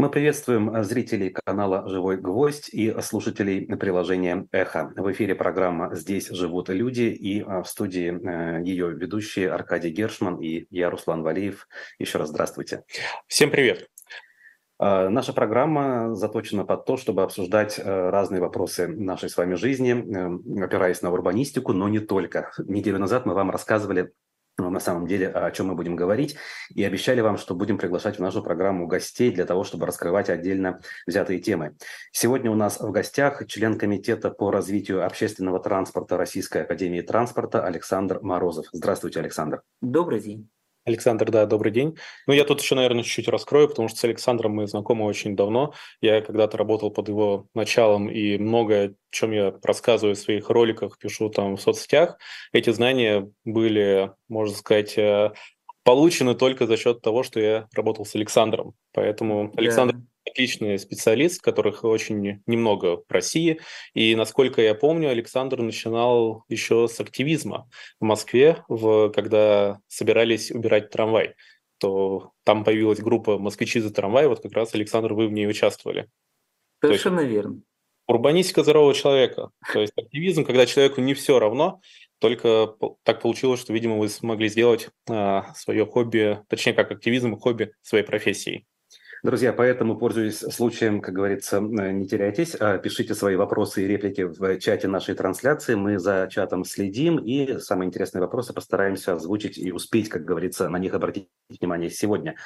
Мы приветствуем э, зрителей канала «Живой гвоздь» и слушателей приложения «Эхо». В эфире программа «Здесь живут люди» и э, в студии э, ее ведущие Аркадий Гершман и я, Руслан Валиев. Еще раз здравствуйте. Всем привет. Наша программа заточена под то, чтобы обсуждать разные вопросы нашей с вами жизни, опираясь на урбанистику, но не только. Неделю назад мы вам рассказывали на самом деле, о чем мы будем говорить. И обещали вам, что будем приглашать в нашу программу гостей для того, чтобы раскрывать отдельно взятые темы. Сегодня у нас в гостях член Комитета по развитию общественного транспорта Российской Академии Транспорта Александр Морозов. Здравствуйте, Александр. Добрый день. Александр, да, добрый день. Ну, я тут еще, наверное, чуть-чуть раскрою, потому что с Александром мы знакомы очень давно. Я когда-то работал под его началом, и многое, о чем я рассказываю в своих роликах, пишу там в соцсетях, эти знания были, можно сказать, э, получены только за счет того, что я работал с Александром. Поэтому Александр да отличный специалист, которых очень немного в России. И, насколько я помню, Александр начинал еще с активизма в Москве, в, когда собирались убирать трамвай. То там появилась группа «Москвичи за трамвай», вот как раз, Александр, вы в ней участвовали. Совершенно есть, верно. Урбанистика здорового человека. То есть активизм, когда человеку не все равно, только так получилось, что, видимо, вы смогли сделать а, свое хобби, точнее, как активизм, хобби своей профессией. Друзья, поэтому, пользуясь случаем, как говорится, э, не теряйтесь, а пишите свои вопросы и реплики в чате нашей трансляции. Мы за чатом следим и самые интересные вопросы постараемся озвучить и успеть, как говорится, на них обратить внимание сегодня.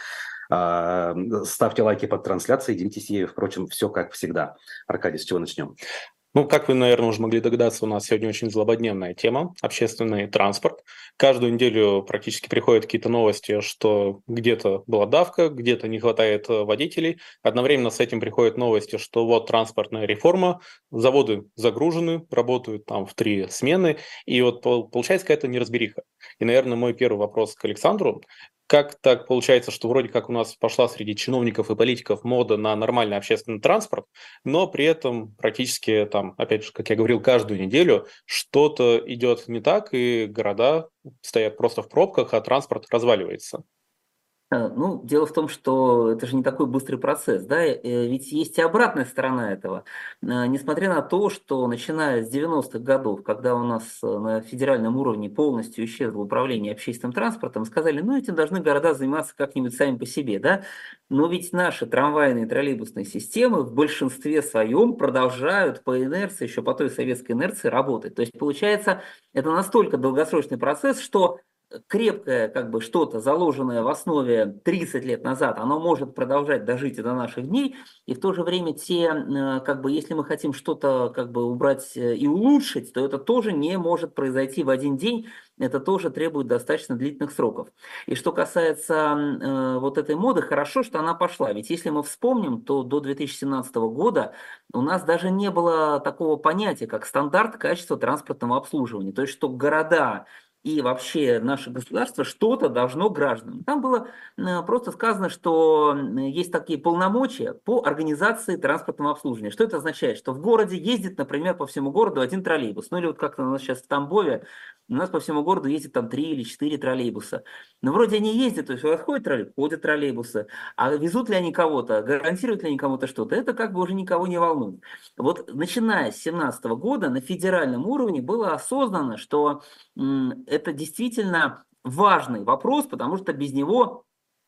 А, ставьте лайки под трансляцией, делитесь ею. Впрочем, все как всегда. Аркадий, с чего начнем? Ну, как вы, наверное, уже могли догадаться, у нас сегодня очень злободневная тема – общественный транспорт. Каждую неделю практически приходят какие-то новости, что где-то была давка, где-то не хватает э, водителей. Одновременно с этим приходят новости, что вот транспортная реформа, заводы загружены, работают там в три смены, и вот получается какая-то неразбериха. И, наверное, мой первый вопрос к Александру как так получается, что вроде как у нас пошла среди чиновников и политиков мода на нормальный общественный транспорт, но при этом практически там, опять же, как я говорил, каждую неделю что-то идет не так, и города стоят просто в пробках, а транспорт разваливается. Э, ну, дело в том, что это же не такой быстрый процесс, да, э, ведь есть и обратная сторона этого. Э, несмотря на то, что начиная с 90-х годов, когда у нас на федеральном уровне полностью исчезло управление общественным транспортом, сказали, ну, этим должны города заниматься как-нибудь сами по себе, да, но ведь наши трамвайные и троллейбусные системы в большинстве своем продолжают по инерции, еще по той советской инерции работать. То есть, получается, это настолько долгосрочный процесс, что крепкое как бы что-то, заложенное в основе 30 лет назад, оно может продолжать дожить и до наших дней, и в то же время те, э, как бы, если мы хотим что-то как бы убрать э, и улучшить, то это тоже не может произойти в один день, это тоже требует достаточно длительных сроков. И что касается э, вот этой моды, хорошо, что она пошла, ведь если мы вспомним, то до 2017 года у нас даже не было такого понятия, как стандарт качества транспортного обслуживания, то есть что города и вообще наше государство что-то должно гражданам. Там было э, просто сказано, что есть такие полномочия по организации транспортного обслуживания. Что это означает? Что в городе ездит, например, по всему городу один троллейбус. Ну или вот как-то у нас сейчас в Тамбове, у нас по всему городу ездит там три или четыре троллейбуса. Но вроде они ездят, то есть ходят троллейбусы, ходят троллейбусы. А везут ли они кого-то, гарантируют ли они кому-то что-то, это как бы уже никого не волнует. Вот начиная с 2017 года на федеральном уровне было осознано, что это действительно важный вопрос, потому что без него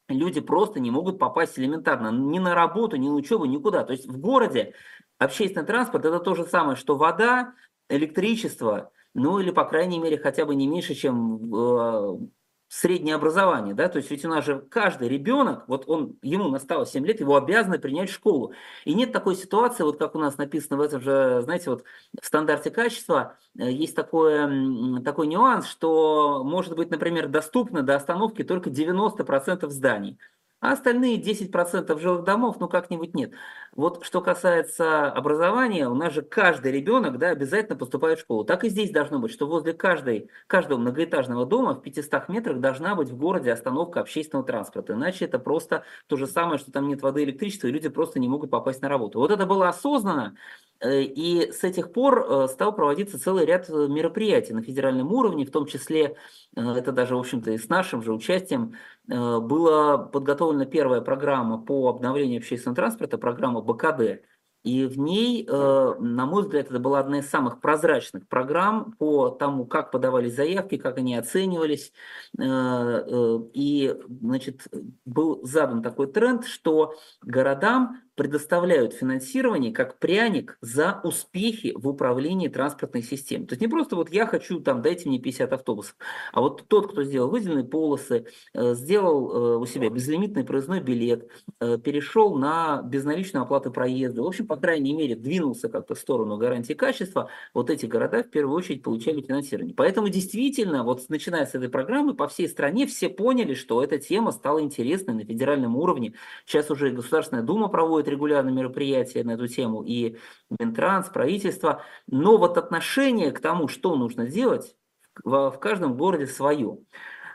люди просто не могут попасть элементарно ни на работу, ни на учебу, никуда. То есть в городе общественный транспорт это то же самое, что вода, электричество, ну или, по крайней мере, хотя бы не меньше, чем э, среднее образование, да, то есть ведь у нас же каждый ребенок, вот он, ему настало 7 лет, его обязаны принять в школу. И нет такой ситуации, вот как у нас написано в этом же, знаете, вот в стандарте качества э, есть такое, такой нюанс, что может быть, например, доступно до остановки только 90% зданий а остальные 10% жилых домов, ну как-нибудь нет. Вот что касается образования, у нас же каждый ребенок да, обязательно поступает в школу. Так и здесь должно быть, что возле каждой, каждого многоэтажного дома в 500 метрах должна быть в городе остановка общественного транспорта. Иначе это просто то же самое, что там нет воды и электричества, и люди просто не могут попасть на работу. Вот это было осознанно, и с этих пор э, стал проводиться целый ряд мероприятий на федеральном уровне, в том числе, э, это даже, в общем-то, и с нашим же участием, была подготовлена первая программа по обновлению общественного транспорта, программа БКД. И в ней, э, на мой взгляд, это была одна из самых прозрачных программ по тому, как подавались заявки, как они оценивались. Э, э, и, значит, был задан такой тренд, что городам предоставляют финансирование как пряник за успехи в управлении транспортной системой. То есть не просто вот я хочу, там, дайте мне 50 автобусов, а вот тот, кто сделал выделенные полосы, э, сделал э, у себя безлимитный проездной билет, э, перешел на безналичную оплату проезда, в общем, по крайней мере, двинулся как-то в сторону гарантии качества, вот эти города в первую очередь получали финансирование. Поэтому действительно, вот начиная с этой программы, по всей стране все поняли, что эта тема стала интересной на федеральном уровне. Сейчас уже Государственная Дума проводит проводят регулярно мероприятия на эту тему, и Минтранс, правительство, но вот отношение к тому, что нужно делать, в, в каждом городе свое.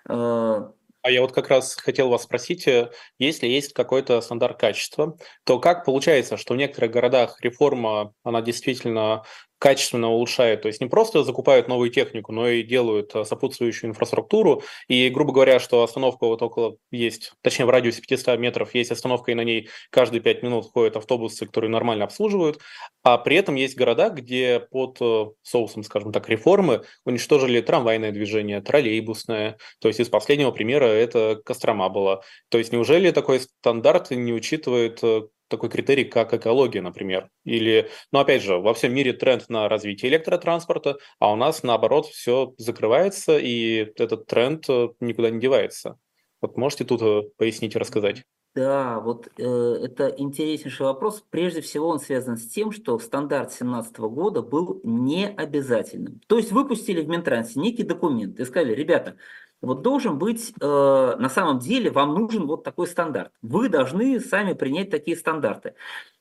Э, а я вот как раз хотел вас спросить, э, если есть какой-то стандарт качества, то как получается, что в некоторых городах реформа, она действительно качественно улучшают. То есть не просто закупают новую технику, но и делают э, сопутствующую инфраструктуру. И, грубо говоря, что остановка вот около есть, точнее в радиусе 500 метров есть остановка, и на ней каждые 5 минут ходят автобусы, которые нормально обслуживают. А при этом есть города, где под э, соусом, скажем так, реформы уничтожили трамвайное движение, троллейбусное. То есть из последнего примера это Кострома была. То есть неужели такой стандарт не учитывает э, такой критерий, как экология, например. Или, ну, опять же, во всем мире тренд на развитие электротранспорта, а у нас, наоборот, все закрывается, и этот тренд э, никуда не девается. Вот можете тут э, пояснить и рассказать? Да, вот э, это интереснейший вопрос. Прежде всего он связан с тем, что стандарт 2017 года был необязательным. То есть выпустили в Минтрансе некий документ и сказали, ребята, вот должен быть, э, на самом деле, вам нужен вот такой стандарт. Вы должны сами принять такие стандарты.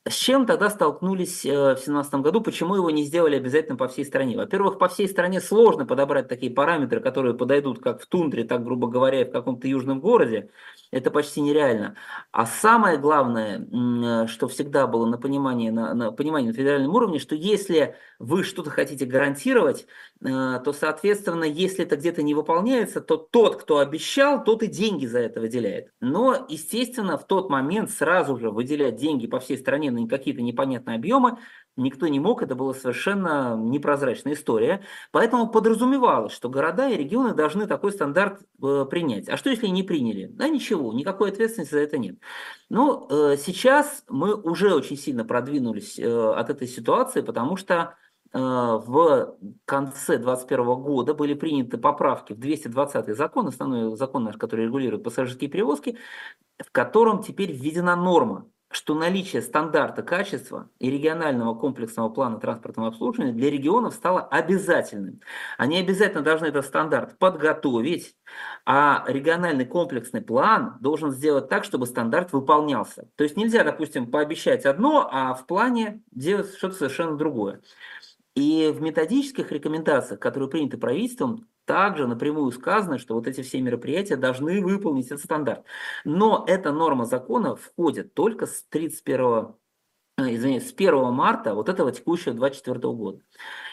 С чем тогда столкнулись э, в 2017 году? Почему его не сделали обязательно по всей стране? Во-первых, по всей стране сложно подобрать такие параметры, которые подойдут как в тундре, так, грубо говоря, и в каком-то южном городе. Это почти нереально. А самое главное, э, что всегда было на понимании на, на, понимании на федеральном уровне, что если вы что-то хотите гарантировать, э, то, соответственно, если это где-то не выполняется, то тот, кто обещал, тот и деньги за это выделяет. Но, естественно, в тот момент сразу же выделять деньги по всей стране на какие-то непонятные объемы никто не мог, это была совершенно непрозрачная история. Поэтому подразумевалось, что города и регионы должны такой стандарт э, принять. А что если не приняли? Да ничего, никакой ответственности за это нет. Но э, сейчас мы уже очень сильно продвинулись э, от этой ситуации, потому что в конце 2021 года были приняты поправки в 220 закон, основной закон наш, который регулирует пассажирские перевозки, в котором теперь введена норма что наличие стандарта качества и регионального комплексного плана транспортного обслуживания для регионов стало обязательным. Они обязательно должны этот стандарт подготовить, а региональный комплексный план должен сделать так, чтобы стандарт выполнялся. То есть нельзя, допустим, пообещать одно, а в плане делать что-то совершенно другое. И в методических рекомендациях, которые приняты правительством, также напрямую сказано, что вот эти все мероприятия должны выполнить этот стандарт. Но эта норма закона входит только с 31 э, извините, с 1 марта вот этого текущего 2024 года.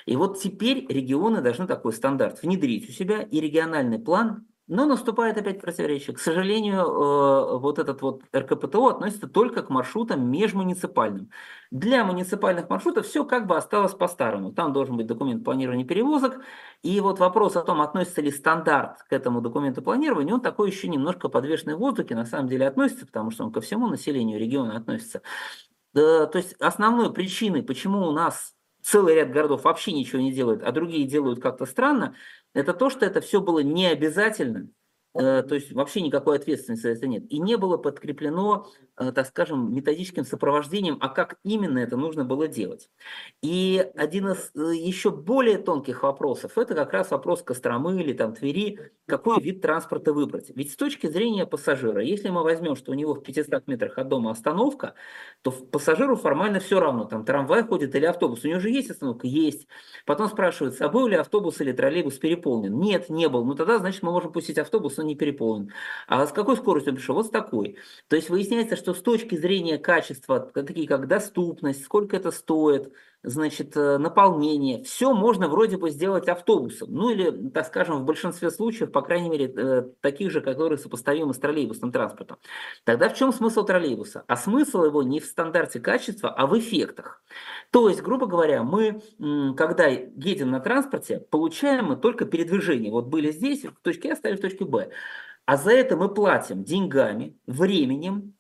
И вот теперь регионы должны такой стандарт внедрить у себя, и региональный план но наступает опять противоречие. К сожалению, э, вот этот вот РКПТО относится только к маршрутам межмуниципальным. Для муниципальных маршрутов все как бы осталось по-старому. Там должен быть документ планирования перевозок. И вот вопрос о том, относится ли стандарт к этому документу планирования, он такой еще немножко подвешенный в воздухе, на самом деле относится, потому что он ко всему населению региона относится. То есть основной причиной, почему у нас целый ряд городов вообще ничего не делают, а другие делают как-то странно, это то, что это все было не обязательно, Э, то есть вообще никакой ответственности за это нет. И не было подкреплено, так скажем, методическим сопровождением, а как именно это нужно было делать. И один из э, еще более тонких вопросов, это как раз вопрос Костромы или там Твери, какой вид транспорта выбрать. Ведь с точки зрения пассажира, если мы возьмем, что у него в 500 метрах от дома остановка, то пассажиру формально все равно, там трамвай ходит или автобус. У него же есть остановка? Есть. Потом спрашивают, а был ли автобус или троллейбус переполнен? Нет, не был. Ну тогда, значит, мы можем пустить автобус, не переполнен. А с какой скоростью он пришел? Вот с такой. То есть выясняется, что что с точки зрения качества, такие как доступность, сколько это стоит, значит, э, наполнение, все можно вроде бы сделать автобусом. Ну или, так скажем, в большинстве случаев, по крайней мере, э, таких же, которые сопоставимы с троллейбусным транспортом. Тогда в чем смысл троллейбуса? А смысл его не в стандарте качества, а в эффектах. То есть, грубо говоря, мы, когда едем на транспорте, получаем мы только передвижение. Вот были здесь, в точке А, стали в точке Б. А за это мы платим деньгами, временем,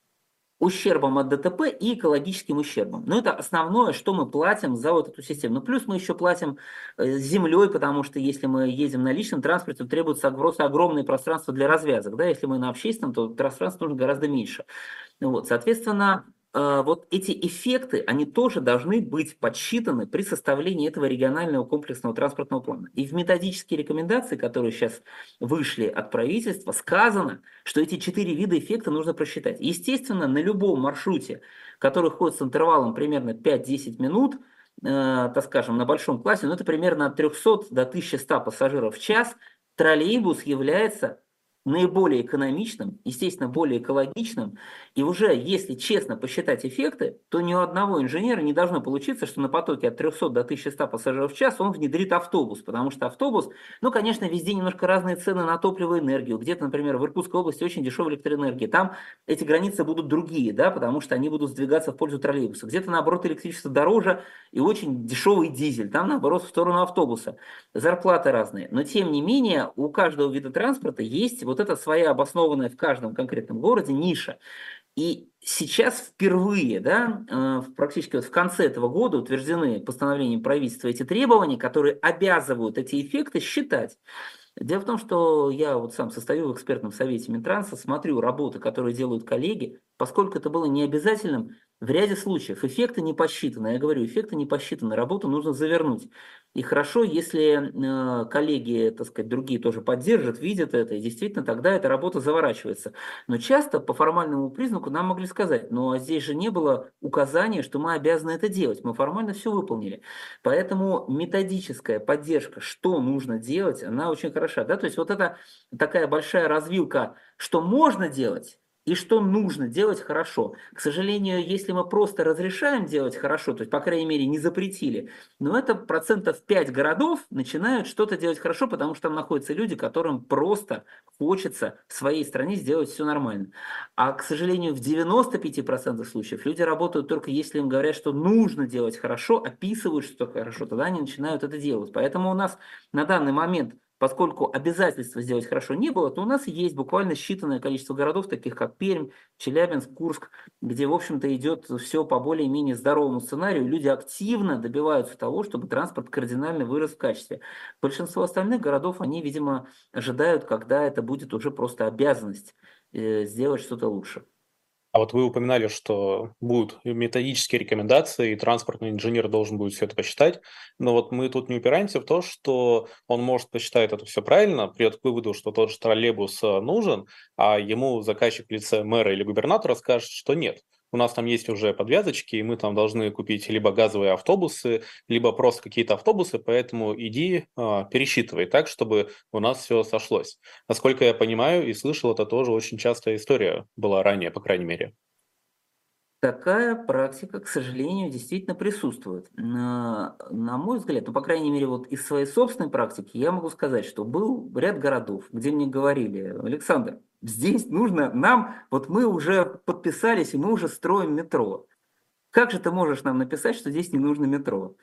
ущербом от ДТП и экологическим ущербом. Но это основное, что мы платим за вот эту систему. Ну, плюс мы еще платим э, землей, потому что если мы едем на личном транспорте, то требуется просто огромное пространство для развязок. Да? Если мы на общественном, то пространство нужно гораздо меньше. Вот, соответственно, вот эти эффекты, они тоже должны быть подсчитаны при составлении этого регионального комплексного транспортного плана. И в методические рекомендации, которые сейчас вышли от правительства, сказано, что эти четыре вида эффекта нужно просчитать. Естественно, на любом маршруте, который ходит с интервалом примерно 5-10 минут, э, так скажем, на большом классе, ну это примерно от 300 до 1100 пассажиров в час, троллейбус является наиболее экономичным, естественно, более экологичным. И уже, если честно посчитать эффекты, то ни у одного инженера не должно получиться, что на потоке от 300 до 1100 пассажиров в час он внедрит автобус. Потому что автобус, ну, конечно, везде немножко разные цены на топливо и энергию. Где-то, например, в Иркутской области очень дешевая электроэнергия. Там эти границы будут другие, да, потому что они будут сдвигаться в пользу троллейбуса. Где-то, наоборот, электричество дороже и очень дешевый дизель. Там, наоборот, в сторону автобуса. Зарплаты разные. Но, тем не менее, у каждого вида транспорта есть вот вот это своя обоснованная в каждом конкретном городе ниша. И сейчас впервые, да, э, практически вот в конце этого года утверждены постановлением правительства эти требования, которые обязывают эти эффекты считать. Дело в том, что я вот сам состою в экспертном совете Минтранса, смотрю работы, которые делают коллеги, поскольку это было не обязательным, в ряде случаев эффекты не посчитаны. Я говорю, эффекты не посчитаны, работу нужно завернуть. И хорошо, если э, коллеги, так сказать, другие тоже поддержат, видят это, и действительно тогда эта работа заворачивается. Но часто по формальному признаку нам могли сказать, ну а здесь же не было указания, что мы обязаны это делать. Мы формально все выполнили. Поэтому методическая поддержка, что нужно делать, она очень хороша. Да? То есть вот это такая большая развилка, что можно делать, и что нужно делать хорошо. К сожалению, если мы просто разрешаем делать хорошо, то есть, по крайней мере, не запретили, но это процентов 5 городов начинают что-то делать хорошо, потому что там находятся люди, которым просто хочется в своей стране сделать все нормально. А, к сожалению, в 95% случаев люди работают только если им говорят, что нужно делать хорошо, описывают, что хорошо, тогда они начинают это делать. Поэтому у нас на данный момент поскольку обязательства сделать хорошо не было, то у нас есть буквально считанное количество городов, таких как Пермь, Челябинск, Курск, где, в общем-то, идет все по более-менее здоровому сценарию. Люди активно добиваются того, чтобы транспорт кардинально вырос в качестве. Большинство остальных городов, они, видимо, ожидают, когда это будет уже просто обязанность э, сделать что-то лучше. А вот вы упоминали, что будут методические рекомендации, и транспортный инженер должен будет все это посчитать. Но вот мы тут не упираемся в то, что он может посчитать это все правильно, придет к выводу, что тот же троллейбус э, нужен, а ему заказчик в лице мэра или губернатора скажет, что нет у нас там есть уже подвязочки, и мы там должны купить либо газовые автобусы, либо просто какие-то автобусы, поэтому иди э, пересчитывай так, чтобы у нас все сошлось. Насколько я понимаю и слышал, это тоже очень частая история была ранее, по крайней мере. Такая практика, к сожалению, действительно присутствует. На, на мой взгляд, ну, по крайней мере, вот из своей собственной практики я могу сказать, что был ряд городов, где мне говорили, Александр, Здесь нужно нам, вот мы уже подписались, и мы уже строим метро. Как же ты можешь нам написать, что здесь не нужно метро?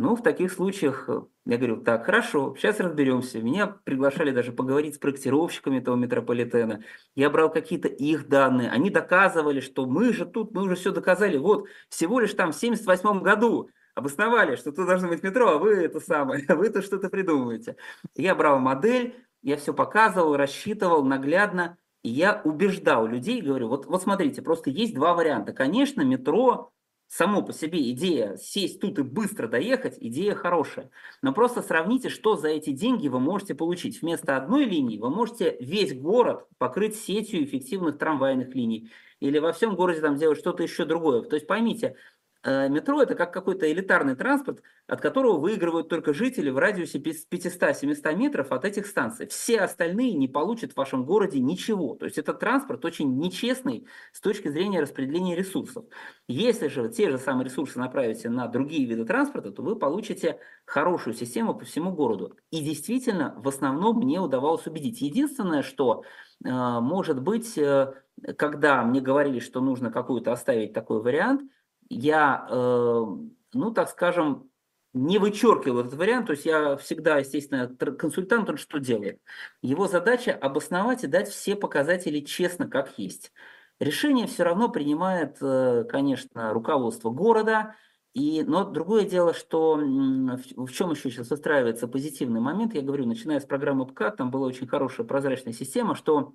Ну, в таких случаях э, я говорю, так, хорошо, сейчас разберемся. Меня приглашали даже поговорить с проектировщиками этого метрополитена. Я брал какие-то их данные. Они доказывали, что мы же тут, мы уже все доказали. Вот, всего лишь там в 78 году обосновали, что тут должно быть метро, а вы это самое, вы тут что-то придумываете. Я брал модель, я все показывал, рассчитывал наглядно. И я убеждал людей, говорю, вот, вот смотрите, просто есть два варианта. Конечно, метро само по себе идея сесть тут и быстро доехать, идея хорошая. Но просто сравните, что за эти деньги вы можете получить. Вместо одной линии вы можете весь город покрыть сетью эффективных трамвайных линий. Или во всем городе там делать что-то еще другое. То есть поймите, метро это как какой-то элитарный транспорт, от которого выигрывают только жители в радиусе 500-700 метров от этих станций. Все остальные не получат в вашем городе ничего. То есть этот транспорт очень нечестный с точки зрения распределения ресурсов. Если же те же самые ресурсы направите на другие виды транспорта, то вы получите хорошую систему по всему городу. И действительно, в основном мне удавалось убедить. Единственное, что э, может быть, э, когда мне говорили, что нужно какую-то оставить такой вариант – я, э, ну, так скажем, не вычеркивал этот вариант, то есть я всегда, естественно, консультант, он что делает? Его задача обосновать и дать все показатели честно, как есть. Решение все равно принимает, э, конечно, руководство города, и, но другое дело, что в, чем еще сейчас выстраивается позитивный момент, я говорю, начиная с программы ПК, там была очень хорошая прозрачная система, что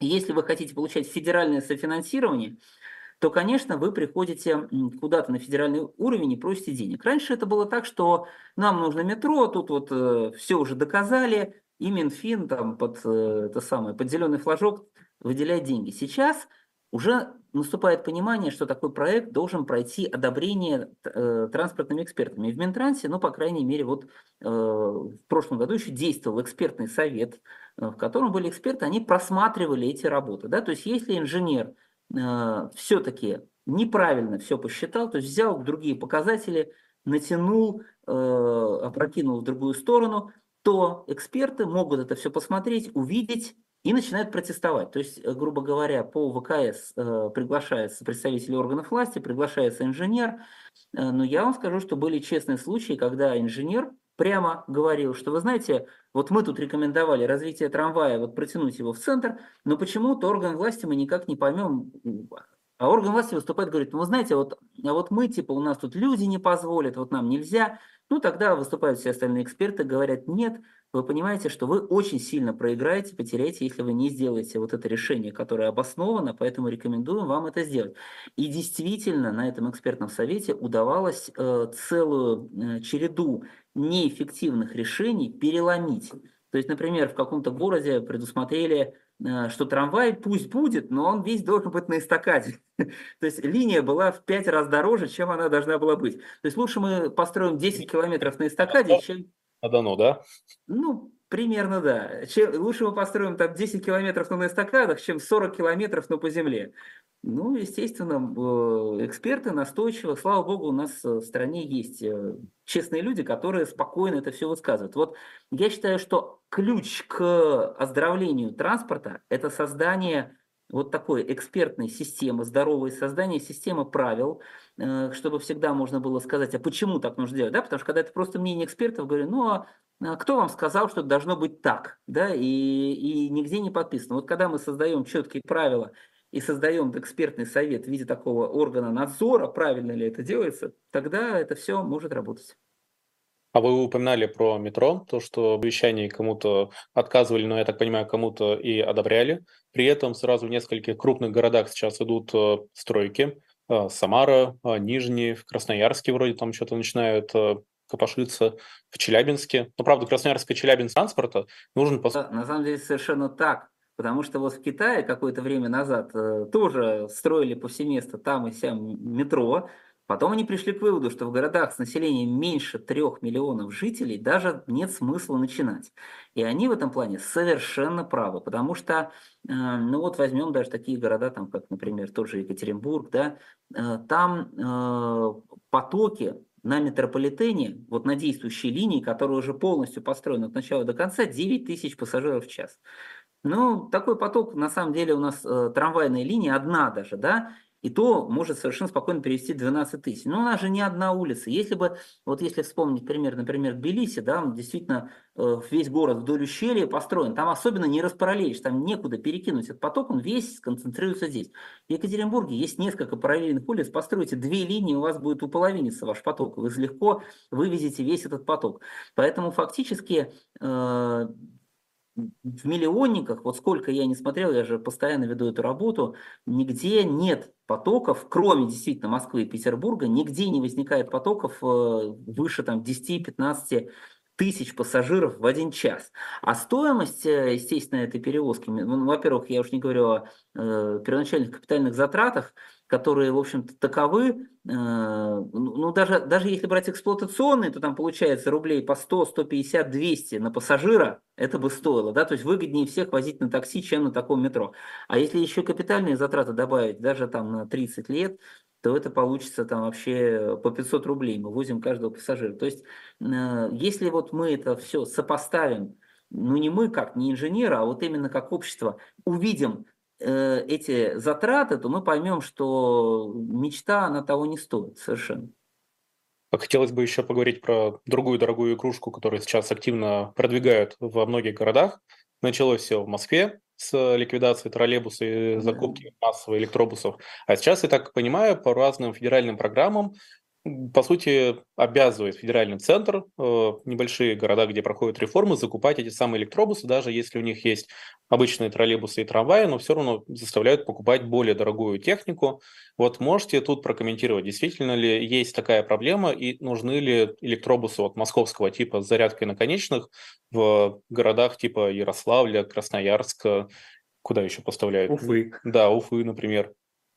если вы хотите получать федеральное софинансирование, то, конечно, вы приходите куда-то на федеральный уровень и просите денег. Раньше это было так, что нам нужно метро, тут вот э, все уже доказали, и Минфин там под, э, это самое, под зеленый флажок выделяет деньги. Сейчас уже наступает понимание, что такой проект должен пройти одобрение э, транспортными экспертами. И в Минтрансе, ну, по крайней мере, вот э, в прошлом году еще действовал экспертный совет, э, в котором были эксперты, они просматривали эти работы. Да? То есть если инженер э, все-таки неправильно все посчитал, то есть взял другие показатели, натянул, э, опрокинул в другую сторону, то эксперты могут это все посмотреть, увидеть и начинают протестовать. То есть, э, грубо говоря, по ВКС э, приглашается представитель органов власти, приглашается инженер. Э, но я вам скажу, что были честные случаи, когда инженер прямо говорил, что вы знаете, вот мы тут рекомендовали развитие трамвая, вот протянуть его в центр, но почему-то орган власти мы никак не поймем, а орган власти выступает, говорит, ну вы знаете, вот, а вот мы, типа, у нас тут люди не позволят, вот нам нельзя. Ну тогда выступают все остальные эксперты, говорят, нет, вы понимаете, что вы очень сильно проиграете, потеряете, если вы не сделаете вот это решение, которое обосновано, поэтому рекомендуем вам это сделать. И действительно на этом экспертном совете удавалось э, целую э, череду неэффективных решений переломить. То есть, например, в каком-то городе предусмотрели, э, что трамвай пусть будет, но он весь должен быть на эстакаде. То есть линия была в пять раз дороже, чем она должна была быть. То есть лучше мы построим 10 километров на эстакаде, чем на Дону, да? Ну, примерно да. Чем, лучше мы построим там 10 километров на эстакадах, чем 40 километров но по земле. Ну, естественно, э, эксперты настойчиво, слава богу, у нас в стране есть э, честные люди, которые спокойно это все высказывают. Вот я считаю, что ключ к оздоровлению транспорта – это создание вот такой экспертной системы, здоровой создание системы правил, э, чтобы всегда можно было сказать, а почему так нужно делать, да, потому что когда это просто мнение экспертов, говорю, ну а, а кто вам сказал, что должно быть так, да, и, и нигде не подписано. Вот когда мы создаем четкие правила и создаем экспертный совет в виде такого органа надзора, правильно ли это делается, тогда это все может работать. А вы упоминали про метро, то, что обещания кому-то отказывали, но, я так понимаю, кому-то и одобряли. При этом сразу в нескольких крупных городах сейчас идут э, стройки. Э, Самара, э, Нижний, в Красноярске вроде там что-то начинают копошиться, в Челябинске. Но, правда, Красноярск и Челябинск транспорта нужен... Да, на самом деле совершенно так. Потому что вот в Китае какое-то время назад тоже строили повсеместно там и сям метро, Потом они пришли к выводу, что в городах с населением меньше трех миллионов жителей даже нет смысла начинать. И они в этом плане совершенно правы, потому что, э, ну вот возьмем даже такие города, там, как, например, тот же Екатеринбург, да, э, там э, потоки на метрополитене, вот на действующей линии, которая уже полностью построена от начала до конца, 9 тысяч пассажиров в час. Ну, такой поток, на самом деле, у нас э, трамвайная линия одна даже, да, и то может совершенно спокойно перевести 12 тысяч. Но у нас же не одна улица. Если бы, вот если вспомнить пример, например, Тбилиси, да, действительно э, весь город вдоль ущелья построен, там особенно не распараллелишь, там некуда перекинуть этот поток, он весь сконцентрируется здесь. В Екатеринбурге есть несколько параллельных улиц, постройте две линии, у вас будет уполовиниться ваш поток, вы легко вывезете весь этот поток. Поэтому фактически э, в миллионниках, вот сколько я не смотрел, я же постоянно веду эту работу, нигде нет потоков, кроме действительно Москвы и Петербурга, нигде не возникает потоков э, выше там 10-15 тысяч пассажиров в один час. А стоимость, э, естественно, этой перевозки, ну, во-первых, я уж не говорю о э, первоначальных капитальных затратах, которые, в общем-то, таковы, э, ну, ну, даже, даже если брать эксплуатационные, то там получается рублей по 100, 150, 200 на пассажира, это бы стоило, да, то есть выгоднее всех возить на такси, чем на таком метро. А если еще капитальные затраты добавить, даже там на 30 лет, то это получится там вообще по 500 рублей мы возим каждого пассажира. То есть э, если вот мы это все сопоставим, ну не мы как, не инженеры, а вот именно как общество, увидим эти затраты, то мы поймем, что мечта, она того не стоит совершенно. Хотелось бы еще поговорить про другую дорогую игрушку, которую сейчас активно продвигают во многих городах. Началось все в Москве, с ликвидацией троллейбуса и закупки массовых электробусов. А сейчас, я так понимаю, по разным федеральным программам по сути, обязывает федеральный центр, э, небольшие города, где проходят реформы, закупать эти самые электробусы, даже если у них есть обычные троллейбусы и трамваи, но все равно заставляют покупать более дорогую технику. Вот можете тут прокомментировать, действительно ли есть такая проблема и нужны ли электробусы вот московского типа с зарядкой наконечных в городах типа Ярославля, Красноярска, куда еще поставляют? Уфы. Да, Уфы, например.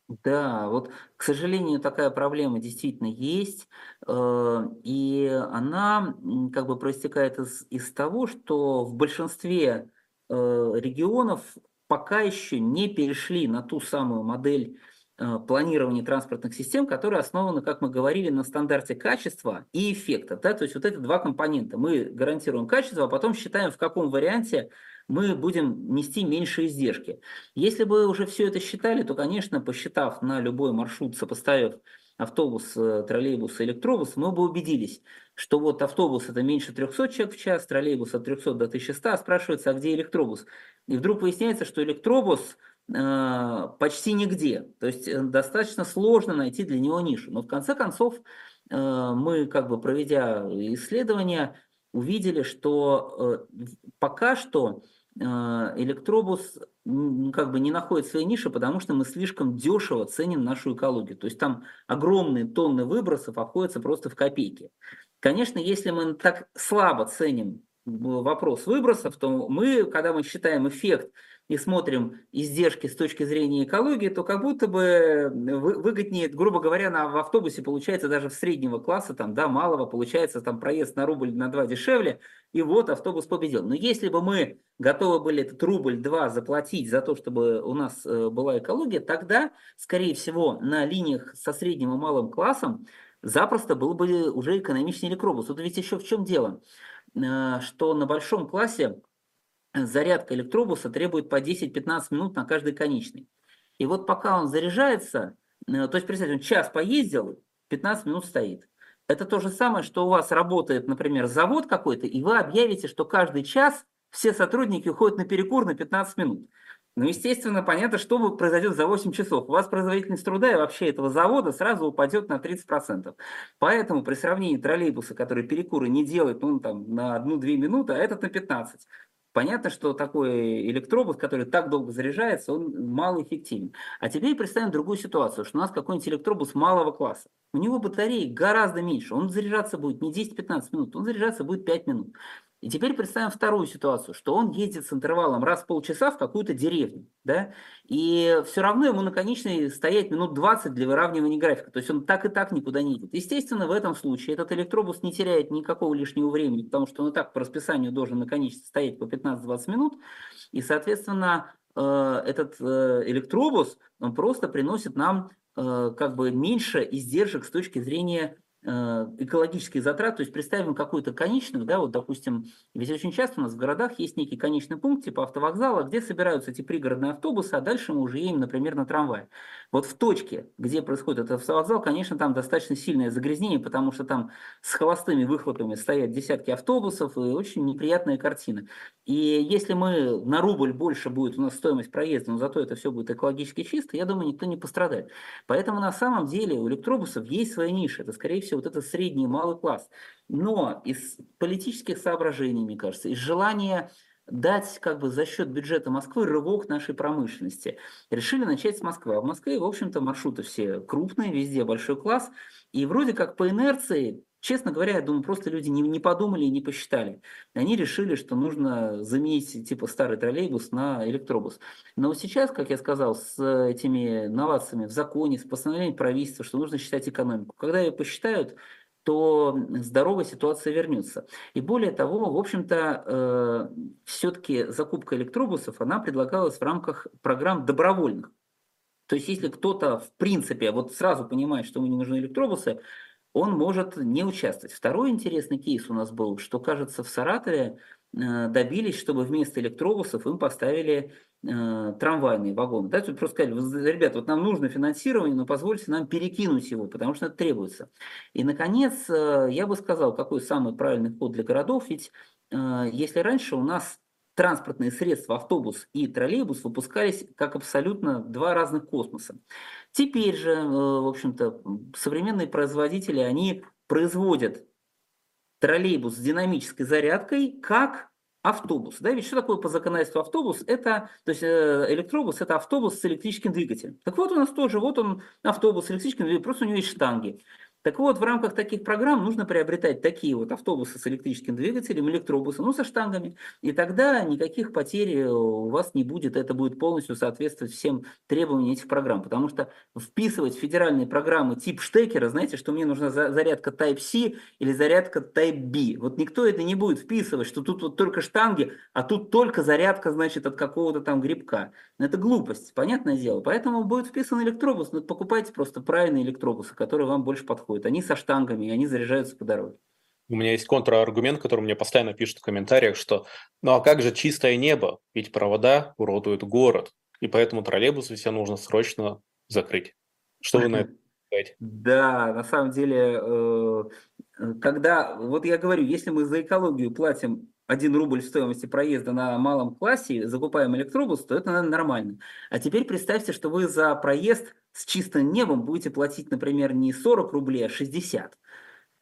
Да, вот, к сожалению, такая проблема действительно есть, э, и она как бы проистекает из, из того, что в большинстве э, регионов пока еще не перешли на ту самую модель э, планирования транспортных систем, которая основана, как мы говорили, на стандарте качества и эффекта. Да? То есть вот это два компонента. Мы гарантируем качество, а потом считаем, в каком варианте мы будем нести меньше издержки. Если бы уже все это считали, то, конечно, посчитав на любой маршрут, сопоставив автобус, э, троллейбус, электробус, мы бы убедились, что вот автобус это меньше 300 человек в час, троллейбус от 300 до 1100, а спрашивается, а где электробус? И вдруг выясняется, что электробус э, почти нигде. То есть э, достаточно сложно найти для него нишу. Но в конце концов э, мы, как бы проведя исследования, увидели, что э, пока что э, электробус как бы не находит своей ниши, потому что мы слишком дешево ценим нашу экологию. То есть там огромные тонны выбросов обходятся просто в копейки. Конечно, если мы так слабо ценим вопрос выбросов, то мы, когда мы считаем эффект и смотрим издержки с точки зрения экологии, то как будто бы выгоднее, грубо говоря, на, в автобусе получается даже в среднего класса, там, да, малого, получается там проезд на рубль, на два дешевле, и вот автобус победил. Но если бы мы готовы были этот рубль-два заплатить за то, чтобы у нас э, была экология, тогда, скорее всего, на линиях со средним и малым классом запросто был бы уже экономичный электробус. Вот ведь еще в чем дело, э, что на большом классе зарядка электробуса требует по 10-15 минут на каждый конечный. И вот пока он заряжается, э, то есть, представьте, он час поездил, 15 минут стоит. Это то же самое, что у вас работает, например, завод какой-то, и вы объявите, что каждый час все сотрудники уходят на перекур на 15 минут. Ну, естественно, понятно, что произойдет за 8 часов. У вас производительность труда и вообще этого завода сразу упадет на 30%. Поэтому при сравнении троллейбуса, который перекуры не делает ну, там, на 1-2 минуты, а этот на 15, Понятно, что такой электробус, который так долго заряжается, он малоэффективен. А теперь представим другую ситуацию, что у нас какой-нибудь электробус малого класса. У него батареи гораздо меньше. Он заряжаться будет не 10-15 минут, он заряжаться будет 5 минут. И теперь представим вторую ситуацию, что он ездит с интервалом раз в полчаса в какую-то деревню, да, и все равно ему на конечной стоять минут 20 для выравнивания графика, то есть он так и так никуда не едет. Естественно, в этом случае этот электробус не теряет никакого лишнего времени, потому что он и так по расписанию должен на конечной стоять по 15-20 минут, и, соответственно, э, этот э, электробус, он просто приносит нам э, как бы меньше издержек с точки зрения экологические затраты, то есть представим какую-то конечную, да, вот, допустим, ведь очень часто у нас в городах есть некий конечный пункт типа автовокзала, где собираются эти пригородные автобусы, а дальше мы уже едем, например, на трамвае. Вот в точке, где происходит этот автовокзал, конечно, там достаточно сильное загрязнение, потому что там с холостыми выхлопами стоят десятки автобусов и очень неприятная картина. И если мы на рубль больше будет у нас стоимость проезда, но зато это все будет экологически чисто, я думаю, никто не пострадает. Поэтому на самом деле у электробусов есть своя ниша. Это, скорее всего, вот это средний малый класс. Но из политических соображений, мне кажется, из желания дать как бы за счет бюджета Москвы рывок нашей промышленности. Решили начать с Москвы. А в Москве, в общем-то, маршруты все крупные, везде большой класс. И вроде как по инерции Честно говоря, я думаю, просто люди не, не подумали и не посчитали. Они решили, что нужно заменить типа старый троллейбус на электробус. Но сейчас, как я сказал, с этими новациями в законе, с постановлением правительства, что нужно считать экономику. Когда ее посчитают, то здоровая ситуация вернется. И более того, в общем-то, э, все-таки закупка электробусов, она предлагалась в рамках программ добровольных. То есть, если кто-то, в принципе, вот сразу понимает, что ему не нужны электробусы, он может не участвовать. Второй интересный кейс у нас был, что, кажется, в Саратове э, добились, чтобы вместо электробусов им поставили э, трамвайные вагоны. Да, тут просто сказали, ребята, вот нам нужно финансирование, но позвольте нам перекинуть его, потому что это требуется. И, наконец, э, я бы сказал, какой самый правильный ход для городов, ведь если раньше у нас транспортные средства, автобус и троллейбус выпускались как абсолютно два разных космоса. Теперь же, э, в общем-то, современные производители, они производят троллейбус с динамической зарядкой как автобус. Да, ведь что такое по законодательству автобус? Это, то есть э, электробус – это автобус с электрическим двигателем. Так вот у нас тоже, вот он автобус с электрическим двигателем, просто у него есть штанги. Так вот, в рамках таких программ нужно приобретать такие вот автобусы с электрическим двигателем, электробусы, ну, со штангами. И тогда никаких потерь э, у вас не будет. Это будет полностью соответствовать всем требованиям этих программ. Потому что вписывать в федеральные программы тип штекера, знаете, что мне нужна зарядка Type-C или зарядка Type-B. Вот никто это не будет вписывать, что тут вот только штанги, а тут только зарядка, значит, от какого-то там грибка. Это глупость, понятное дело. Поэтому будет вписан электробус. Но покупайте просто правильные электробусы, которые вам больше подходят происходит. Они со штангами, и они заряжаются по дороге. У меня есть контраргумент, который мне постоянно пишут в комментариях, что ну а как же чистое небо? Ведь провода уродуют город, и поэтому троллейбусы все нужно срочно закрыть. Что вы на это сказать? Да, на самом деле, э, когда, вот я говорю, если мы за экологию платим 1 рубль стоимости проезда на малом классе, закупаем электробус, то это наверное, нормально. А теперь представьте, что вы за проезд с чистым небом будете платить, например, не 40 рублей, а 60.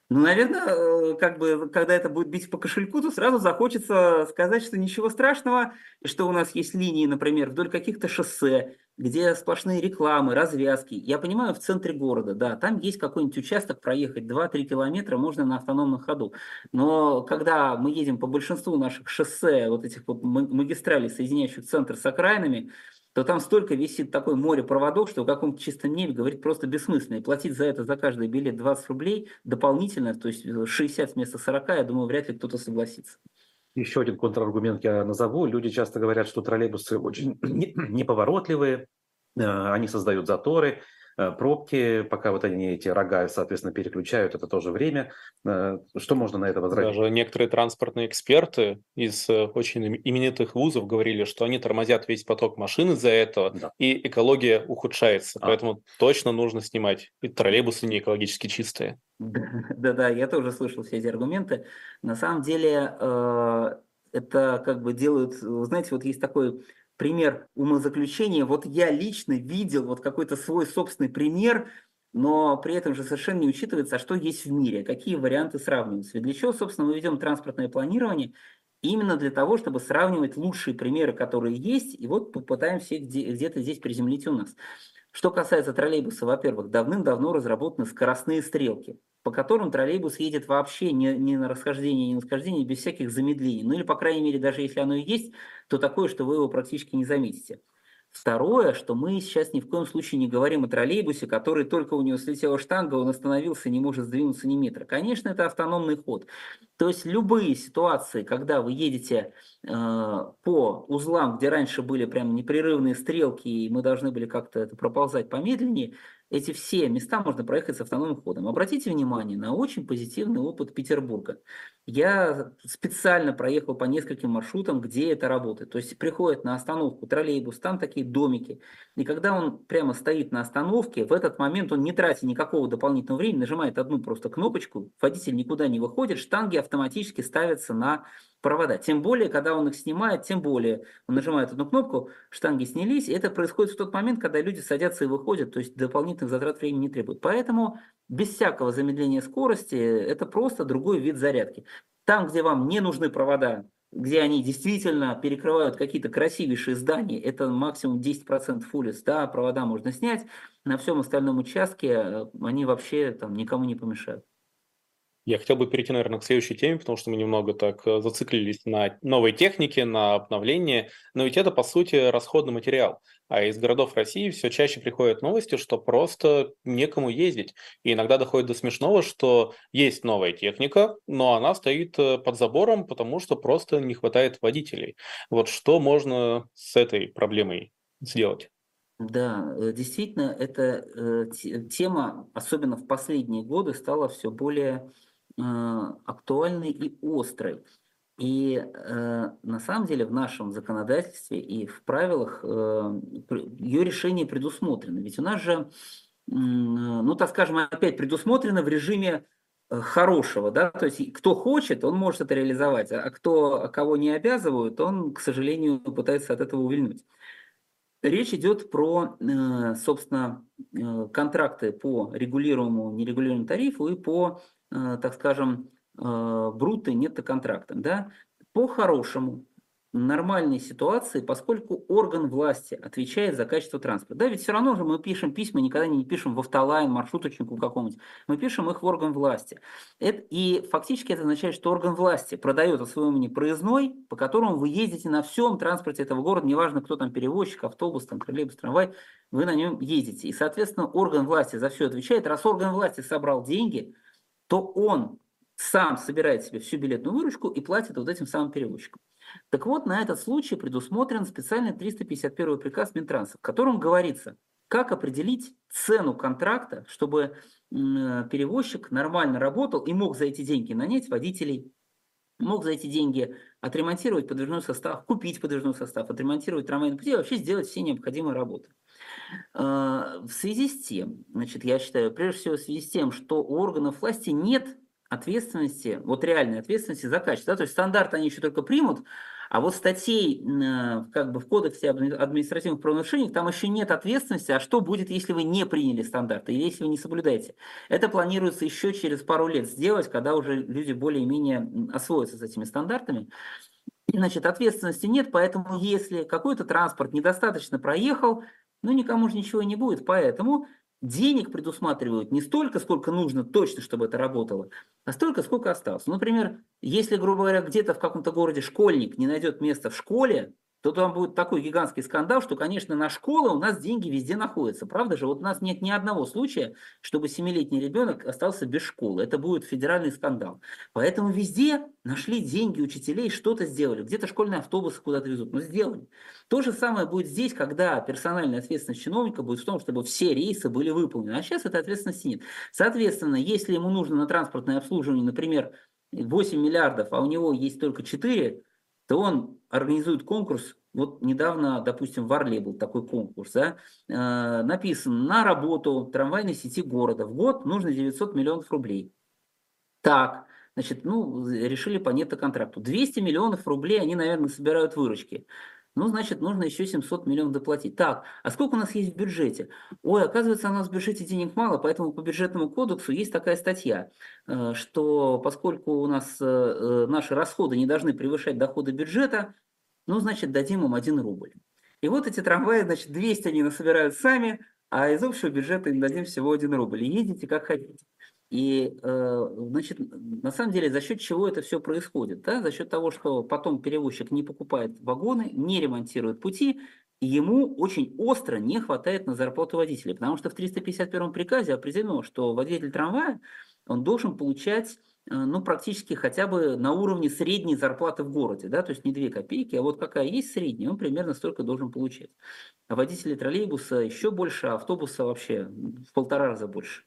Ну, наверное, э, как бы, когда это будет бить по кошельку, то сразу захочется сказать, что ничего страшного, что у нас есть линии, например, вдоль каких-то шоссе, где сплошные рекламы, развязки. Я понимаю, в центре города, да, там есть какой-нибудь участок проехать 2-3 километра, можно на автономном ходу. Но когда мы едем по большинству наших шоссе, вот этих магистралей, соединяющих центр с окраинами, то там столько висит такое море проводов, что в каком-то чистом небе говорить просто бессмысленно. И платить за это, за каждый билет 20 рублей дополнительно, то есть 60 вместо 40, я думаю, вряд ли кто-то согласится. Еще один контраргумент я назову. Люди часто говорят, что троллейбусы очень неповоротливые, э, они создают заторы. Э, пробки, пока вот они эти рога, соответственно, переключают, это тоже время. Э, что можно на это возразить? Даже некоторые транспортные эксперты из э, очень именитых вузов говорили, что они тормозят весь поток машин из-за этого, да. и экология ухудшается. А. Поэтому точно нужно снимать. И троллейбусы не экологически чистые. Да-да, я тоже слышал все эти аргументы. На самом деле это как бы делают, знаете, вот есть такой пример умозаключения. Вот я лично видел вот какой-то свой собственный пример, но при этом же совершенно не учитывается, а что есть в мире, какие варианты сравниваются. Ведь для чего, собственно, мы ведем транспортное планирование? Именно для того, чтобы сравнивать лучшие примеры, которые есть, и вот попытаемся их где-то здесь приземлить у нас. Что касается троллейбуса, во-первых, давным-давно разработаны скоростные стрелки по которым троллейбус едет вообще не, не на расхождение, не на схождение, без всяких замедлений. Ну или, по крайней мере, даже если оно и есть, то такое, что вы его практически не заметите. Второе, что мы сейчас ни в коем случае не говорим о троллейбусе, который только у него слетела штанга, он остановился, не может сдвинуться ни метра. Конечно, это автономный ход. То есть любые ситуации, когда вы едете э, по узлам, где раньше были прям непрерывные стрелки, и мы должны были как-то это проползать помедленнее, эти все места можно проехать с автономным ходом. Обратите внимание на очень позитивный опыт Петербурга. Я специально проехал по нескольким маршрутам, где это работает. То есть приходит на остановку троллейбус, там такие домики. И когда он прямо стоит на остановке, в этот момент он не тратит никакого дополнительного времени, нажимает одну просто кнопочку, водитель никуда не выходит, штанги автоматически ставятся на провода. Тем более, когда он их снимает, тем более он нажимает одну кнопку, штанги снялись. И это происходит в тот момент, когда люди садятся и выходят, то есть дополнительных затрат времени не требует. Поэтому без всякого замедления скорости это просто другой вид зарядки. Там, где вам не нужны провода, где они действительно перекрывают какие-то красивейшие здания, это максимум 10% фуллис, да, провода можно снять, на всем остальном участке э, они вообще там никому не помешают. Я хотел бы перейти, наверное, к следующей теме, потому что мы немного так э, зациклились на новой технике, на обновлении. Но ведь это, по сути, расходный материал. А из городов России все чаще приходят новости, что просто некому ездить. И иногда доходит до смешного, что есть новая техника, но она стоит э, под забором, потому что просто не хватает водителей. Вот что можно с этой проблемой сделать? Да, э, действительно, эта тема, особенно в последние годы, стала все более Э, актуальной и острой. И э, на самом деле в нашем законодательстве и в правилах э, ее решение предусмотрено. Ведь у нас же, ну так скажем, опять предусмотрено в режиме хорошего, да, то есть кто хочет, он может это реализовать, а кто, кого не обязывают, он, к сожалению, пытается от этого увильнуть. Речь идет про, собственно, контракты по регулируемому, нерегулируемому тарифу и по так скажем, э, бруты нетто-контрактом. Да? По-хорошему, нормальной ситуации, поскольку орган власти отвечает за качество транспорта. Да, ведь все равно же мы пишем письма, никогда не пишем в автолайн, маршруточнику какому-нибудь. Мы пишем их в орган власти. Это, и фактически это означает, что орган власти продает от своего имени проездной, по которому вы ездите на всем транспорте этого города, неважно, кто там перевозчик, автобус, там, троллейбус, трамвай, вы на нем ездите. И, соответственно, орган власти за все отвечает. Раз орган власти собрал деньги, то он сам собирает себе всю билетную выручку и платит вот этим самым перевозчикам. Так вот, на этот случай предусмотрен специальный 351 приказ Минтранса, в котором говорится, как определить цену контракта, чтобы перевозчик нормально работал и мог за эти деньги нанять водителей, мог за эти деньги отремонтировать подвижной состав, купить подвижной состав, отремонтировать трамвайный пути, вообще сделать все необходимые работы. А, в связи с тем, значит, я считаю, прежде всего в связи с тем, что у органов власти нет ответственности, вот реальной ответственности за качество. Да? То есть стандарт они еще только примут, а вот статей как бы в кодексе административных правонарушений там еще нет ответственности, а что будет, если вы не приняли стандарты или если вы не соблюдаете. Это планируется еще через пару лет сделать, когда уже люди более-менее освоятся с этими стандартами. Значит, ответственности нет, поэтому если какой-то транспорт недостаточно проехал, ну никому же ничего не будет. Поэтому денег предусматривают не столько, сколько нужно точно, чтобы это работало, а столько, сколько осталось. Например, если, грубо говоря, где-то в каком-то городе школьник не найдет места в школе, то там будет такой гигантский скандал, что, конечно, на школы у нас деньги везде находятся. Правда же? Вот у нас нет ни одного случая, чтобы семилетний ребенок остался без школы. Это будет федеральный скандал. Поэтому везде нашли деньги учителей, что-то сделали. Где-то школьные автобусы куда-то везут, но сделали. То же самое будет здесь, когда персональная ответственность чиновника будет в том, чтобы все рейсы были выполнены. А сейчас этой ответственности нет. Соответственно, если ему нужно на транспортное обслуживание, например, 8 миллиардов, а у него есть только 4, то он организует конкурс. Вот недавно, допустим, в Орле был такой конкурс. Да, э, написано на работу трамвайной сети города в год нужно 900 миллионов рублей. Так, значит, ну, решили по нето-контракту. 200 миллионов рублей они, наверное, собирают выручки. Ну, значит, нужно еще 700 миллионов доплатить. Так, а сколько у нас есть в бюджете? Ой, оказывается, у нас в бюджете денег мало, поэтому по бюджетному кодексу есть такая статья, э, что поскольку у нас э, э, наши расходы не должны превышать доходы бюджета, ну, значит, дадим им 1 рубль. И вот эти трамваи, значит, 200 они насобирают сами, а из общего бюджета им дадим всего 1 рубль. И едете как хотите. И, э, значит, на самом деле, за счет чего это все происходит? Да? За счет того, что потом перевозчик не покупает вагоны, не ремонтирует пути, и ему очень остро не хватает на зарплату водителя. Потому что в 351 приказе определено, что водитель трамвая, он должен получать э, ну, практически хотя бы на уровне средней зарплаты в городе, да, то есть не 2 копейки, а вот какая есть средняя, он примерно столько должен получать. А водители троллейбуса еще больше, а автобуса вообще в полтора раза больше.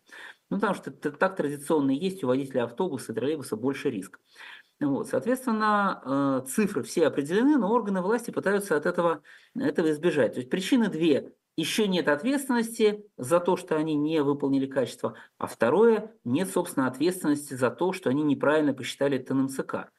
Ну, потому что так традиционно есть, у водителя автобуса и троллейбуса больше риск. Вот, соответственно, э, цифры все определены, но органы власти пытаются от этого, этого избежать. То есть причины две. Еще нет ответственности за то, что они не выполнили качество, а второе, нет, собственно, ответственности за то, что они неправильно посчитали ТНМЦК.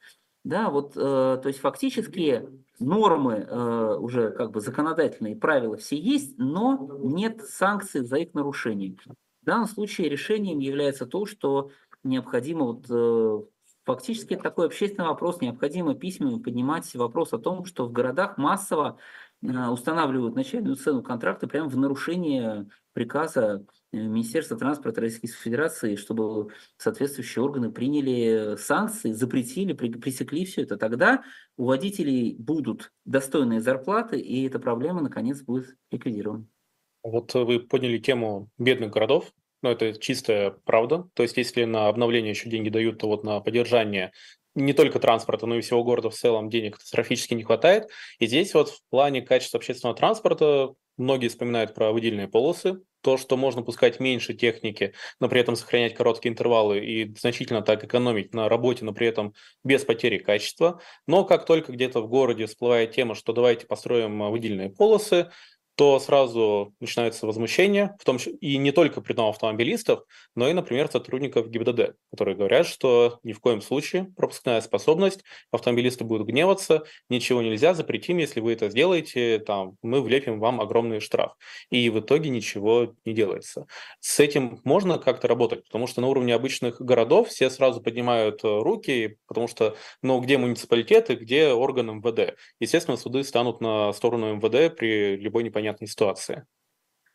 Да, вот, э, то есть фактически нормы э, уже как бы законодательные правила все есть, но нет санкций за их нарушение. В данном случае решением является то, что необходимо вот, э, фактически такой общественный вопрос, необходимо письменно поднимать вопрос о том, что в городах массово устанавливают начальную цену контракта прямо в нарушение приказа э, Министерства транспорта Российской Федерации, чтобы соответствующие органы приняли санкции, запретили, пресекли все это. Тогда у водителей будут достойные зарплаты, и эта проблема, наконец, будет ликвидирована. Вот вы подняли тему бедных городов, но это чистая правда. То есть, если на обновление еще деньги дают, то вот на поддержание не только транспорта, но и всего города в целом денег катастрофически не хватает. И здесь вот в плане качества общественного транспорта многие вспоминают про выделенные полосы, то, что можно пускать меньше техники, но при этом сохранять короткие интервалы и значительно так экономить на работе, но при этом без потери качества. Но как только где-то в городе всплывает тема, что давайте построим выделенные полосы, то сразу начинается возмущение, в том числе и не только при автомобилистов, но и, например, сотрудников ГИБДД, которые говорят, что ни в коем случае пропускная способность, автомобилисты будут гневаться, ничего нельзя, запретим, если вы это сделаете, там, мы влепим вам огромный штраф. И в итоге ничего не делается. С этим можно как-то работать, потому что на уровне обычных городов все сразу поднимают э, руки, потому что, ну, где муниципалитеты, где органы МВД? Естественно, суды станут на сторону МВД при любой непонятной непонятной ситуации.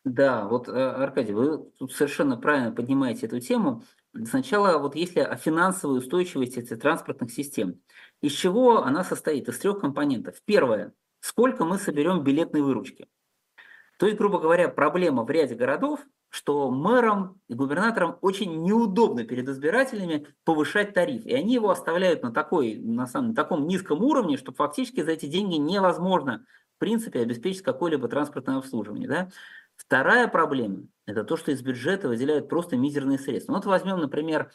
Да, вот, э, Аркадий, вы тут совершенно правильно поднимаете эту тему. Сначала, вот если о финансовой устойчивости этих транспортных систем, из чего она состоит? Из трех компонентов. Первое, сколько мы соберем билетной выручки. То есть, грубо говоря, проблема в ряде городов, что мэрам и губернаторам очень неудобно перед избирателями повышать тариф. И они его оставляют на, такой, на, самом, на таком низком уровне, что фактически за эти деньги невозможно принципе обеспечить какое-либо транспортное обслуживание. Да? Вторая проблема – это то, что из бюджета выделяют просто мизерные средства. Ну, вот возьмем, например,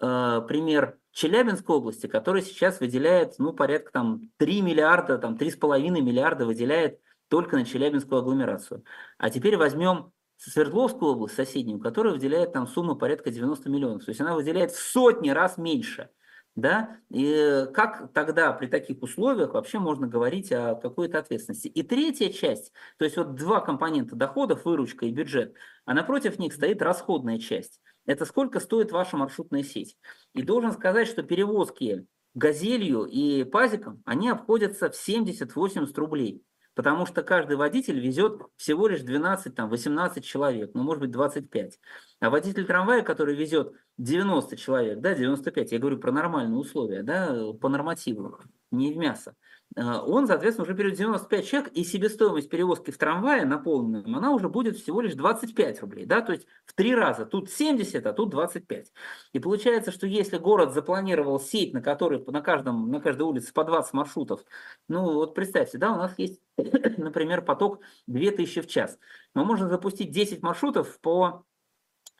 э, пример Челябинской области, который сейчас выделяет, ну, порядка там 3 миллиарда, там 3,5 миллиарда выделяет только на Челябинскую агломерацию. А теперь возьмем Свердловскую область, соседнюю, которая выделяет там сумму порядка 90 миллионов. То есть она выделяет в сотни раз меньше – да, и как тогда при таких условиях вообще можно говорить о какой-то ответственности. И третья часть, то есть вот два компонента доходов, выручка и бюджет, а напротив них стоит расходная часть. Это сколько стоит ваша маршрутная сеть. И должен сказать, что перевозки газелью и пазиком, они обходятся в 70-80 рублей потому что каждый водитель везет всего лишь 12-18 человек, ну может быть 25. А водитель трамвая, который везет 90 человек, да, 95, я говорю про нормальные условия, да, по нормативу, не в мясо, он, соответственно, уже берет 95 человек, и себестоимость перевозки в трамвае наполненном, она уже будет всего лишь 25 рублей, да, то есть в три раза, тут 70, а тут 25. И получается, что если город запланировал сеть, на которой на, каждом, на каждой улице по 20 маршрутов, ну вот представьте, да, у нас есть, например, поток 2000 в час, мы можем запустить 10 маршрутов по,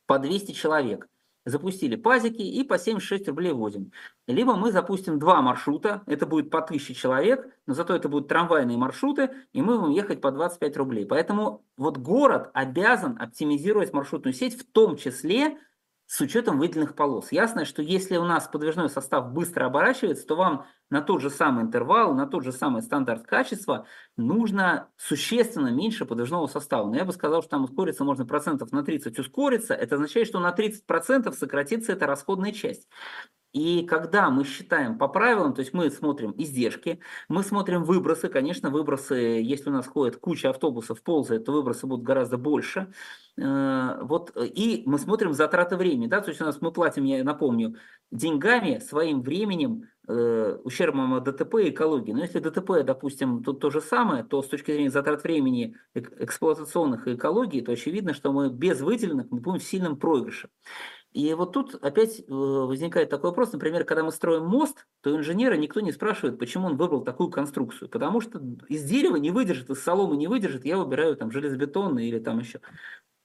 по 200 человек – запустили пазики и по 76 рублей возим. Либо мы запустим два маршрута, это будет по 1000 человек, но зато это будут трамвайные маршруты, и мы будем ехать по 25 рублей. Поэтому вот город обязан оптимизировать маршрутную сеть, в том числе с учетом выделенных полос. Ясно, что если у нас подвижной состав быстро оборачивается, то вам на тот же самый интервал, на тот же самый стандарт качества нужно существенно меньше подвижного состава. Но я бы сказал, что там ускориться можно процентов на 30 ускориться. Это означает, что на 30% сократится эта расходная часть. И когда мы считаем по правилам, то есть мы смотрим издержки, мы смотрим выбросы, конечно, выбросы, если у нас ходит куча автобусов, ползает, то выбросы будут гораздо больше. Э, вот, и мы смотрим затраты времени, да, то есть у нас мы платим, я напомню, деньгами, своим временем, э, ущербом ДТП и экологии. Но если ДТП, допустим, тут то же самое, то с точки зрения затрат времени эксплуатационных и экологии, то очевидно, что мы без выделенных мы будем в сильном проигрыше. И вот тут опять э, возникает такой вопрос, например, когда мы строим мост, то инженера никто не спрашивает, почему он выбрал такую конструкцию, потому что из дерева не выдержит, из соломы не выдержит, я выбираю там железобетонный или там еще.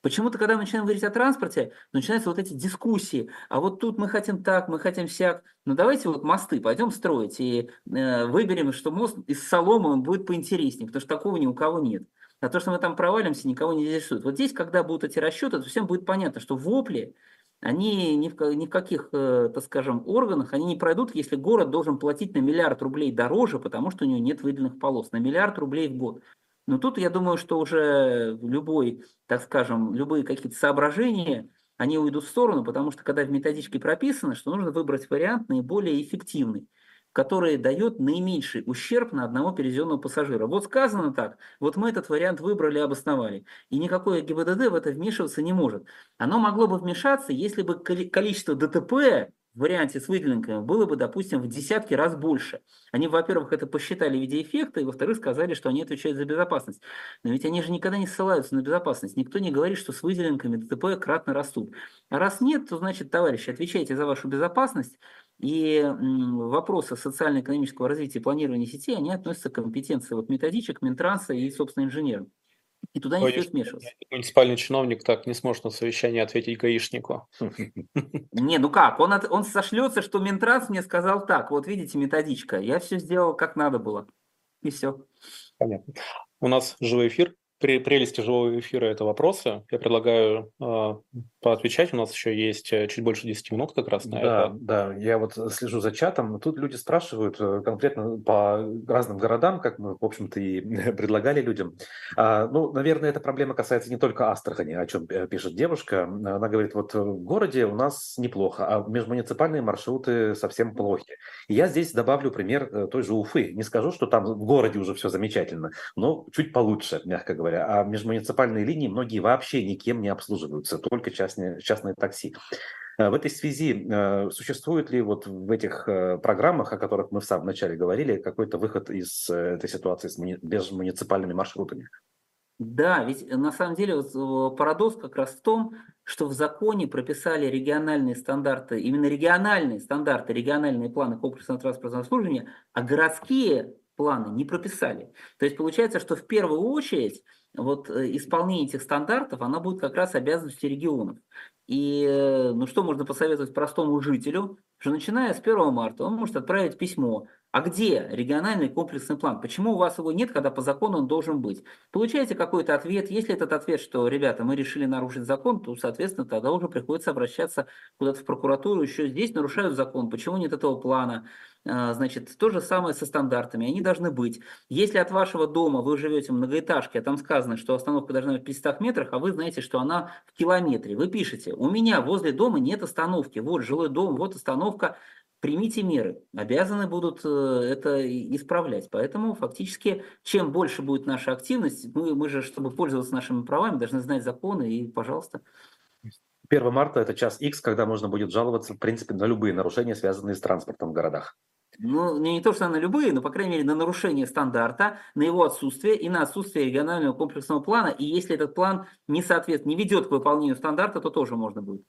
Почему-то, когда мы начинаем говорить о транспорте, начинаются вот эти дискуссии. А вот тут мы хотим так, мы хотим сяк. Ну давайте вот мосты пойдем строить и э, выберем, что мост из соломы он будет поинтереснее, потому что такого ни у кого нет. А то, что мы там провалимся, никого не интересует. Вот здесь, когда будут эти расчеты, то всем будет понятно, что вопли они ни в, ни в каких, э, так скажем, органах, они не пройдут, если город должен платить на миллиард рублей дороже, потому что у него нет выделенных полос, на миллиард рублей в год. Но тут я думаю, что уже любой, так скажем, любые какие-то соображения, они уйдут в сторону, потому что когда в методичке прописано, что нужно выбрать вариант наиболее эффективный. Который дает наименьший ущерб на одного перевезенного пассажира. Вот сказано так, вот мы этот вариант выбрали и обосновали. И никакое ГИБДД в это вмешиваться не может. Оно могло бы вмешаться, если бы количество ДТП в варианте с выделенками было бы, допустим, в десятки раз больше. Они, во-первых, это посчитали в виде эффекта, и, во-вторых, сказали, что они отвечают за безопасность. Но ведь они же никогда не ссылаются на безопасность. Никто не говорит, что с выделенками ДТП кратно растут. А раз нет, то, значит, товарищи, отвечайте за вашу безопасность, и вопросы социально-экономического развития и планирования сетей, они относятся к компетенции вот методичек, Минтранса и, собственно, инженеров. И туда не стоит вмешиваться. Муниципальный чиновник так не сможет на совещании ответить гаишнику. Не, ну как, он, от, он сошлется, что Минтранс мне сказал так, вот видите, методичка, я все сделал как надо было. И все. Понятно. У нас живой эфир прелести живого эфира – это вопросы. Я предлагаю э, поотвечать. У нас еще есть э, чуть больше 10 минут как раз на да, это. Да, я вот слежу за чатом. Тут люди спрашивают э, конкретно по разным городам, как мы, в общем-то, и предлагали людям. А, ну, наверное, эта проблема касается не только Астрахани, о чем э, пишет девушка. Она говорит, вот в городе у нас неплохо, а межмуниципальные маршруты совсем плохи. И я здесь добавлю пример той же Уфы. Не скажу, что там в городе уже все замечательно, но чуть получше, мягко говоря а межмуниципальные линии многие вообще никем не обслуживаются, только частные, частные такси. Э, в этой связи э, существует ли вот в этих э, программах, о которых мы в самом начале говорили, какой-то выход из этой ситуации с межмуниципальными маршрутами? Да, ведь на самом деле вот парадокс как раз в том, что в законе прописали региональные стандарты, именно региональные стандарты, региональные планы комплексного транспортного обслуживания, а городские планы не прописали. То есть получается, что в первую очередь вот э, исполнение этих стандартов, она будет как раз обязанностью регионов. И э, ну что можно посоветовать простому жителю, что начиная с 1 марта он может отправить письмо а где региональный комплексный план? Почему у вас его нет, когда по закону он должен быть? Получаете какой-то ответ. Если этот ответ, что, ребята, мы решили нарушить закон, то, соответственно, тогда уже приходится обращаться куда-то в прокуратуру. Еще здесь нарушают закон. Почему нет этого плана? А, значит, то же самое со стандартами. Они должны быть. Если от вашего дома вы живете в многоэтажке, а там сказано, что остановка должна быть в 500 метрах, а вы знаете, что она в километре, вы пишете, у меня возле дома нет остановки. Вот жилой дом, вот остановка примите меры, обязаны будут э, это исправлять. Поэтому фактически, чем больше будет наша активность, мы, мы же, чтобы пользоваться нашими правами, должны знать законы и, пожалуйста. 1 марта – это час X, когда можно будет жаловаться, в принципе, на любые нарушения, связанные с транспортом в городах. Ну, не, не то, что на любые, но, по крайней мере, на нарушение стандарта, на его отсутствие и на отсутствие регионального комплексного плана. И если этот план не соответствует, не ведет к выполнению стандарта, то тоже можно будет.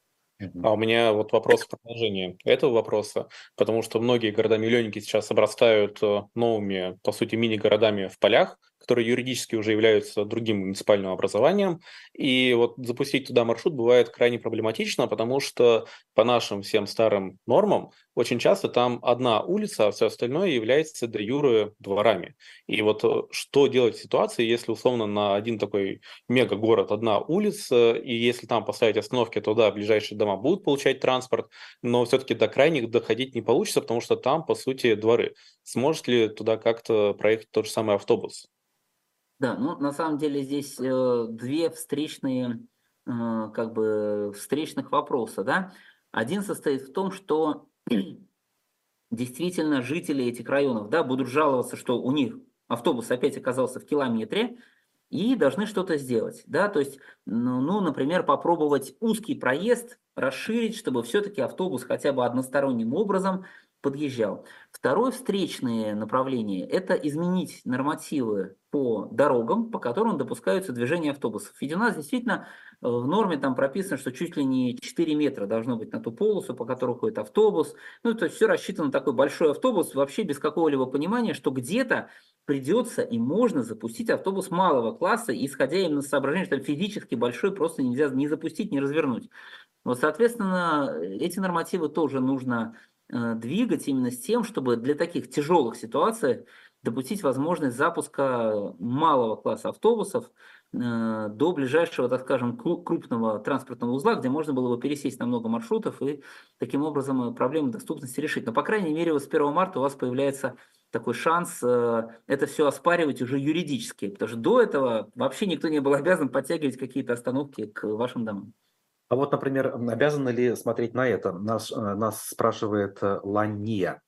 А у меня вот вопрос в продолжении этого вопроса, потому что многие города-миллионники сейчас обрастают э, новыми, по сути, мини-городами в полях, которые юридически уже являются другим муниципальным образованием. И вот запустить туда маршрут бывает крайне проблематично, потому что по нашим всем старым нормам очень часто там одна улица, а все остальное является де юре дворами. И вот э, что делать в ситуации, если условно на один такой мега-город одна улица, и если там поставить остановки, то да, ближайшие дома будут получать транспорт, но все-таки до крайних доходить не получится, потому что там, по сути, дворы. Сможет ли туда как-то проехать тот же самый автобус? Да, ну на самом деле здесь э, две встречные, э, как бы встречных вопроса, да. Один состоит в том, что действительно жители этих районов, да, будут жаловаться, что у них автобус опять оказался в километре, и должны что-то сделать, да, то есть, ну, ну, например, попробовать узкий проезд расширить, чтобы все-таки автобус хотя бы односторонним образом подъезжал. Второе встречное направление – это изменить нормативы по дорогам, по которым допускаются движения автобусов. Ведь у нас действительно э, в норме там прописано, что чуть ли не 4 метра должно быть на ту полосу, по которой ходит автобус. Ну, то есть все рассчитано на такой большой автобус, вообще без какого-либо понимания, что где-то придется и можно запустить автобус малого класса, исходя именно из соображения, что физически большой просто нельзя ни запустить, ни развернуть. Вот, соответственно, эти нормативы тоже нужно Э, двигать именно с тем, чтобы для таких тяжелых ситуаций допустить возможность запуска малого класса автобусов э, до ближайшего, так скажем, крупного транспортного узла, где можно было бы пересесть на много маршрутов и таким образом проблему доступности решить. Но, по крайней мере, вот с 1 марта у вас появляется такой шанс э, это все оспаривать уже юридически, потому что до этого вообще никто не был обязан подтягивать какие-то остановки к вашим домам. А вот, например, обязаны ли смотреть на это? Нас, э, нас спрашивает э, Лания.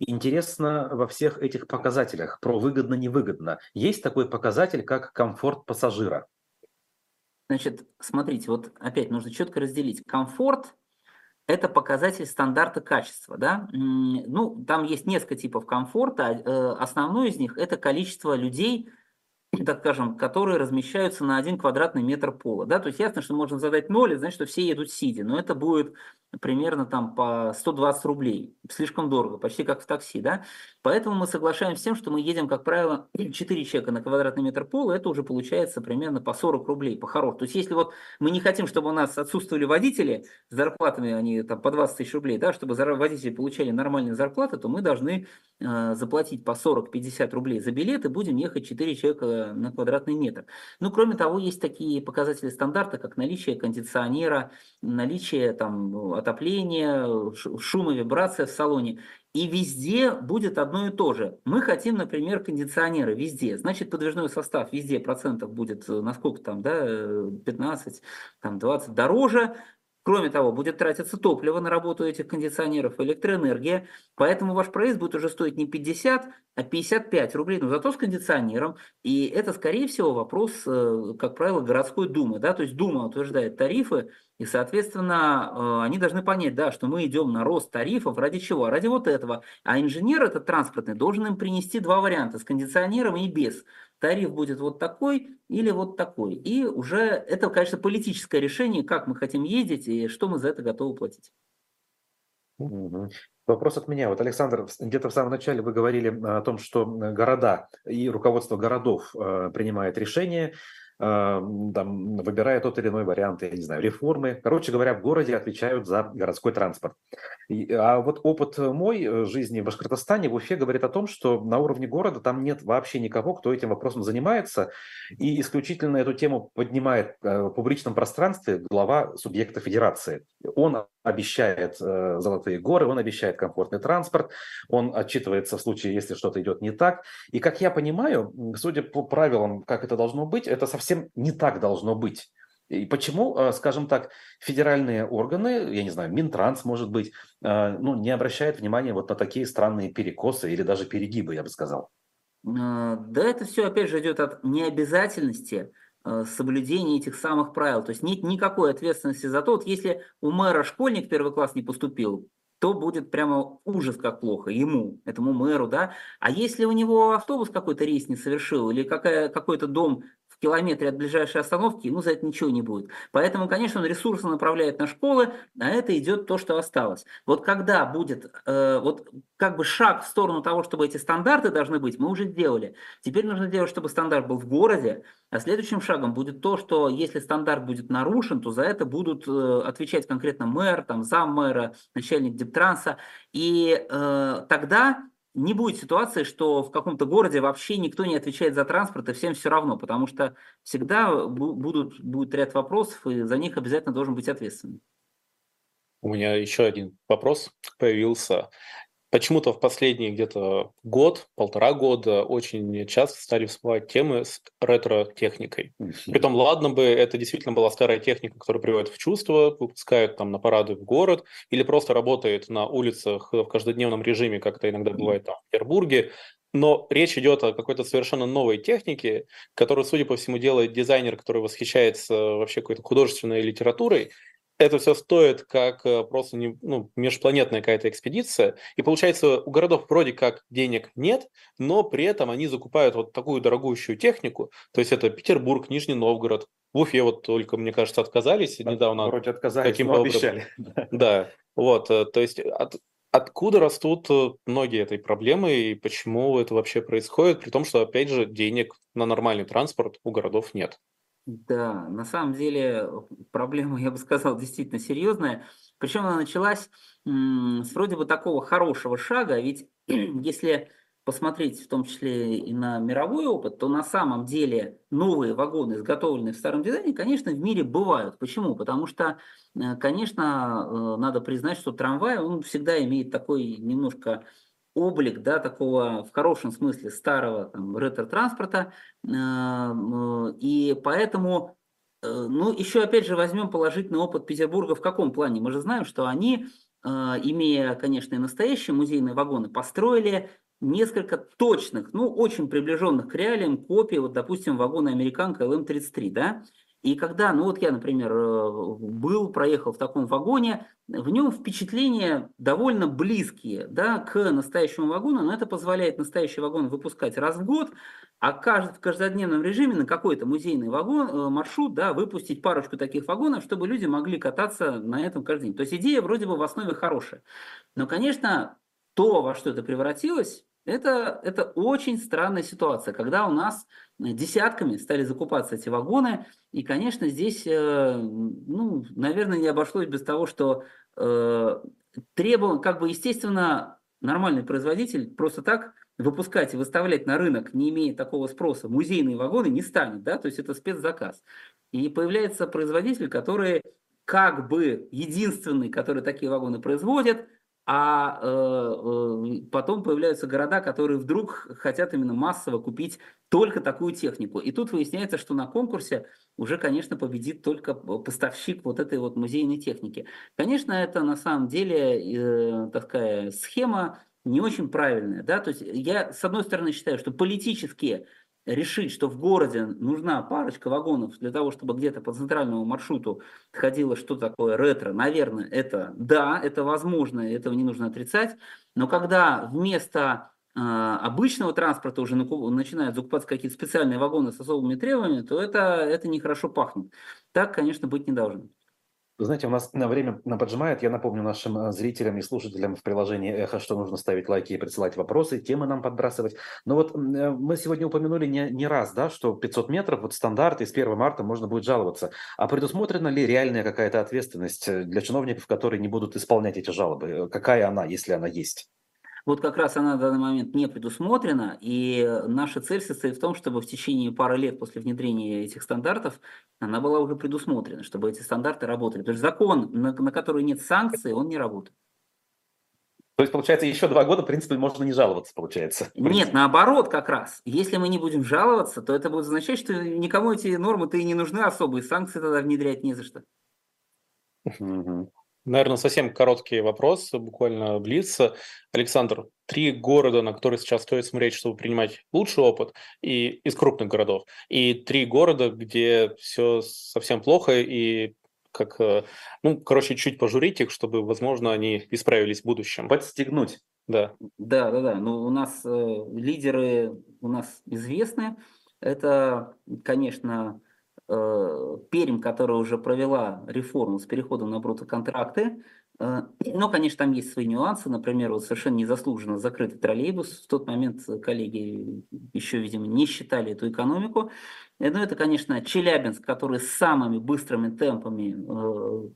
Интересно во всех этих показателях про выгодно-невыгодно. Есть такой показатель, как комфорт пассажира? Значит, смотрите, вот опять нужно четко разделить. Комфорт – это показатель стандарта качества. Да? Ну, там есть несколько типов комфорта. Э, основной из них – это количество людей, так скажем, которые размещаются на один квадратный метр пола. Да? То есть ясно, что можно задать ноль, и значит, что все едут сидя. Но это будет примерно там по 120 рублей. Слишком дорого, почти как в такси. Да? Поэтому мы соглашаемся с тем, что мы едем, как правило, 4 человека на квадратный метр пола, это уже получается примерно по 40 рублей, по хорошему. То есть если вот мы не хотим, чтобы у нас отсутствовали водители с зарплатами, они там по 20 тысяч рублей, да, чтобы водители получали нормальные зарплаты, то мы должны э, заплатить по 40-50 рублей за билет и будем ехать 4 человека на квадратный метр. Ну, кроме того, есть такие показатели стандарта, как наличие кондиционера, наличие там отопления, шума, вибрация в салоне. И везде будет одно и то же. Мы хотим, например, кондиционеры везде. Значит, подвижной состав везде процентов будет, э, насколько там, да, 15, э, там 20 дороже. Кроме того, будет тратиться топливо на работу этих кондиционеров, электроэнергия, поэтому ваш проезд будет уже стоить не 50, а 55 рублей, но зато с кондиционером. И это, скорее всего, вопрос, э, как правило, городской думы. Да? То есть Дума утверждает тарифы, и, соответственно, э, они должны понять, да, что мы идем на рост тарифов ради чего? Ради вот этого. А инженер этот транспортный должен им принести два варианта, с кондиционером и без тариф будет вот такой или вот такой. И уже это, конечно, политическое решение, как мы хотим ездить и что мы за это готовы платить. Вопрос от меня. Вот, Александр, где-то в самом начале вы говорили о том, что города и руководство городов э, принимает решения а, там, выбирая тот или иной вариант, я не знаю, реформы. Короче говоря, в городе отвечают за городской транспорт. А вот опыт мой э, жизни в Башкортостане, в Уфе, говорит о том, что на уровне города там нет вообще никого, кто этим вопросом занимается, и исключительно эту тему поднимает э, в публичном пространстве глава субъекта федерации. Он обещает э, золотые горы, он обещает комфортный транспорт, он отчитывается в случае, если что-то идет не так. И как я понимаю, судя по правилам, как это должно быть, это совсем не так должно быть. И почему, э, скажем так, федеральные органы, я не знаю, Минтранс, может быть, э, ну, не обращают внимания вот на такие странные перекосы или даже перегибы, я бы сказал? Да, это все, опять же, идет от необязательности Э, соблюдение этих самых правил. То есть нет никакой ответственности за то, вот если у мэра школьник первый класс не поступил, то будет прямо ужас как плохо ему, этому мэру, да. А если у него автобус какой-то рейс не совершил или какая, какой-то дом километре от ближайшей остановки, ему за это ничего не будет. Поэтому, конечно, он ресурсы направляет на школы, а это идет то, что осталось. Вот когда будет э, вот как бы шаг в сторону того, чтобы эти стандарты должны быть, мы уже сделали. Теперь нужно делать, чтобы стандарт был в городе, а следующим шагом будет то, что если стандарт будет нарушен, то за это будут э, отвечать конкретно мэр, там, зам мэра, начальник Дептранса. И э, тогда не будет ситуации, что в каком-то городе вообще никто не отвечает за транспорт, и всем все равно, потому что всегда будут, будет ряд вопросов, и за них обязательно должен быть ответственный. У меня еще один вопрос появился. Почему-то в последний где-то год, полтора года очень часто стали всплывать темы с ретро-техникой. Притом, ладно бы, это действительно была старая техника, которая приводит в чувство, выпускают там на парады в город, или просто работает на улицах в каждодневном режиме, как это иногда бывает там в Петербурге, но речь идет о какой-то совершенно новой технике, которую, судя по всему, делает дизайнер, который восхищается вообще какой-то художественной литературой, это все стоит как э, просто не, ну, межпланетная какая-то экспедиция. И получается, у городов вроде как денег нет, но при этом они закупают вот такую дорогущую технику. То есть это Петербург, Нижний Новгород. В Уфе вот только, мне кажется, отказались недавно. Вроде отказались, но обещали. Да, вот, э, то есть от, откуда растут э, ноги этой проблемы и почему это вообще происходит, при том, что, опять же, денег на нормальный транспорт у городов нет. Да, на самом деле проблема, я бы сказал, действительно серьезная. Причем она началась с вроде бы такого хорошего шага, ведь если посмотреть в том числе и на мировой опыт, то на самом деле новые вагоны, изготовленные в старом дизайне, конечно, в мире бывают. Почему? Потому что, э, конечно, э, надо признать, что трамвай, он всегда имеет такой немножко облик, да, такого в хорошем смысле старого там, ретро-транспорта, э, и поэтому, э, ну, еще опять же возьмем положительный опыт Петербурга в каком плане? Мы же знаем, что они имея, конечно, и настоящие музейные вагоны, построили несколько точных, ну, очень приближенных к реалиям копий, вот, допустим, вагона «Американка» ЛМ-33, да, и когда, ну вот я, например, э, был, проехал в таком вагоне, в нем впечатления довольно близкие да, к настоящему вагону, но это позволяет настоящий вагон выпускать раз в год, а в каждодневном режиме на какой-то музейный вагон, э, маршрут да, выпустить парочку таких вагонов, чтобы люди могли кататься на этом каждый день. То есть идея вроде бы в основе хорошая. Но, конечно, то, во что это превратилось, это, это очень странная ситуация, когда у нас десятками стали закупаться эти вагоны, и, конечно, здесь, э, ну, наверное, не обошлось без того, что э, требовал, как бы, естественно, нормальный производитель просто так выпускать и выставлять на рынок, не имея такого спроса, музейные вагоны не станет, да, то есть это спецзаказ. И появляется производитель, который как бы единственный, который такие вагоны производит, а э, э, потом появляются города, которые вдруг хотят именно массово купить только такую технику. И тут выясняется, что на конкурсе уже, конечно, победит только поставщик вот этой вот музейной техники. Конечно, это на самом деле э, такая схема не очень правильная. Да? То есть я, с одной стороны, считаю, что политические решить, что в городе нужна парочка вагонов для того, чтобы где-то по центральному маршруту ходило что такое ретро, наверное, это да, это возможно, этого не нужно отрицать. Но когда вместо э, обычного транспорта уже начинают закупаться какие-то специальные вагоны с особыми требованиями, то это, это нехорошо пахнет. Так, конечно, быть не должно. Знаете, у нас на время поджимает. Я напомню нашим э, зрителям и слушателям в приложении «Эхо», что нужно ставить лайки и присылать вопросы, темы нам подбрасывать. Но вот э, мы сегодня упомянули не, не раз, да, что 500 метров, вот стандарт, и с 1 марта можно будет жаловаться. А предусмотрена ли реальная какая-то ответственность э, для чиновников, которые не будут исполнять эти жалобы? Какая она, если она есть? Вот как раз она на данный момент не предусмотрена, и наша цель состоит в том, чтобы в течение пары лет после внедрения этих стандартов она была уже предусмотрена, чтобы эти стандарты работали. Потому что закон, на, на который нет санкций, он не работает. То есть, получается, еще два года, в принципе, можно не жаловаться, получается. Нет, наоборот, как раз. Если мы не будем жаловаться, то это будет означать, что никому эти нормы-то и не нужны особые, санкции тогда внедрять не за что. Угу. Наверное, совсем короткий вопрос, буквально блиц. Александр, три города, на которые сейчас стоит смотреть, чтобы принимать лучший опыт, и из крупных городов, и три города, где все совсем плохо, и как, э, ну, короче, чуть пожурить их, чтобы, возможно, они исправились в будущем. Подстегнуть. Да. Да, да, да. Ну, у нас э, лидеры у нас известны. Это, конечно, Пермь, которая уже провела реформу с переходом на брутоконтракты, э, но, конечно, там есть свои нюансы. Например, вот совершенно незаслуженно закрытый троллейбус. В тот момент коллеги еще, видимо, не считали эту экономику. Э, но это, конечно, Челябинск, который с самыми быстрыми темпами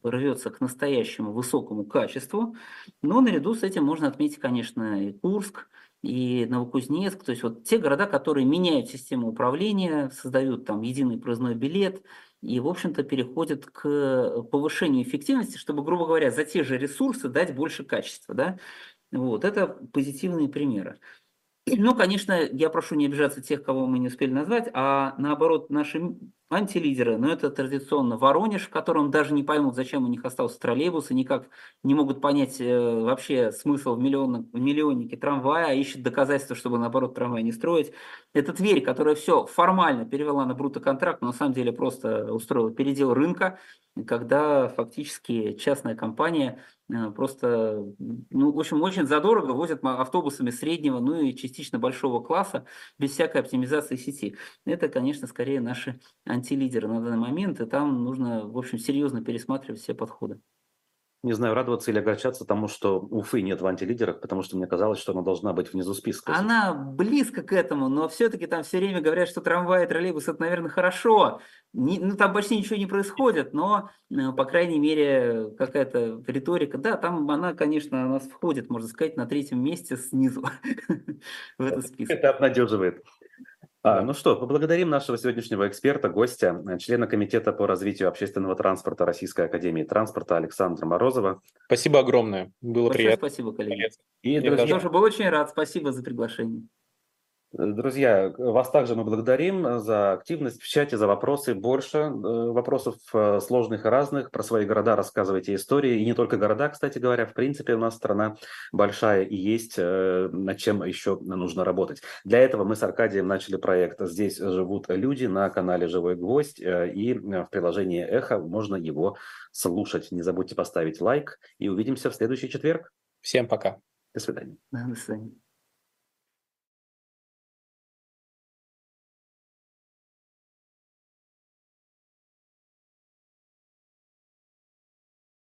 рвется к настоящему высокому качеству. Но наряду с этим можно отметить, конечно, и Курск, и Новокузнецк, то есть вот те города, которые меняют систему управления, создают там единый проездной билет и, в общем-то, переходят к повышению эффективности, чтобы, грубо говоря, за те же ресурсы дать больше качества. Да? Вот, это позитивные примеры. Ну, конечно, я прошу не обижаться тех, кого мы не успели назвать, а наоборот, наши антилидеры, но это традиционно Воронеж, в котором даже не поймут, зачем у них остался троллейбус, и никак не могут понять э, вообще смысл в, миллион, в миллионнике трамвая, а ищут доказательства, чтобы наоборот трамвай не строить. Это Тверь, которая все формально перевела на брутоконтракт, но на самом деле просто устроила передел рынка, когда фактически частная компания Э, просто, ну, в общем, очень задорого возят автобусами среднего, ну и частично большого класса, без всякой оптимизации сети. Это, конечно, скорее наши антилидеры на данный момент, и там нужно, в общем, серьезно пересматривать все подходы не знаю, радоваться или огорчаться тому, что Уфы нет в антилидерах, потому что мне казалось, что она должна быть внизу списка. Она близко к этому, но все-таки там все время говорят, что трамвай и троллейбус это, наверное, хорошо. Не, ну, там почти ничего не происходит, но, э, по крайней мере, какая-то риторика. Да, там она, конечно, у нас входит, можно сказать, на третьем месте снизу в этот список. Это обнадеживает. А, ну что, поблагодарим нашего сегодняшнего эксперта, гостя, члена Комитета по развитию общественного транспорта Российской Академии Транспорта Александра Морозова. Спасибо огромное, было Большое приятно. спасибо, коллеги. И, друзья... Я тоже был очень рад, спасибо за приглашение. Друзья, вас также мы благодарим за активность в чате, за вопросы. Больше э, вопросов э, сложных и разных. Про свои города рассказывайте истории. И не только города, кстати говоря. В принципе, у нас страна большая и есть э, над чем еще нужно работать. Для этого мы с Аркадием начали проект «Здесь живут люди» на канале «Живой гвоздь». И в приложении «Эхо» можно его слушать. Не забудьте поставить лайк. И увидимся в следующий четверг. Всем пока. До свидания. До свидания.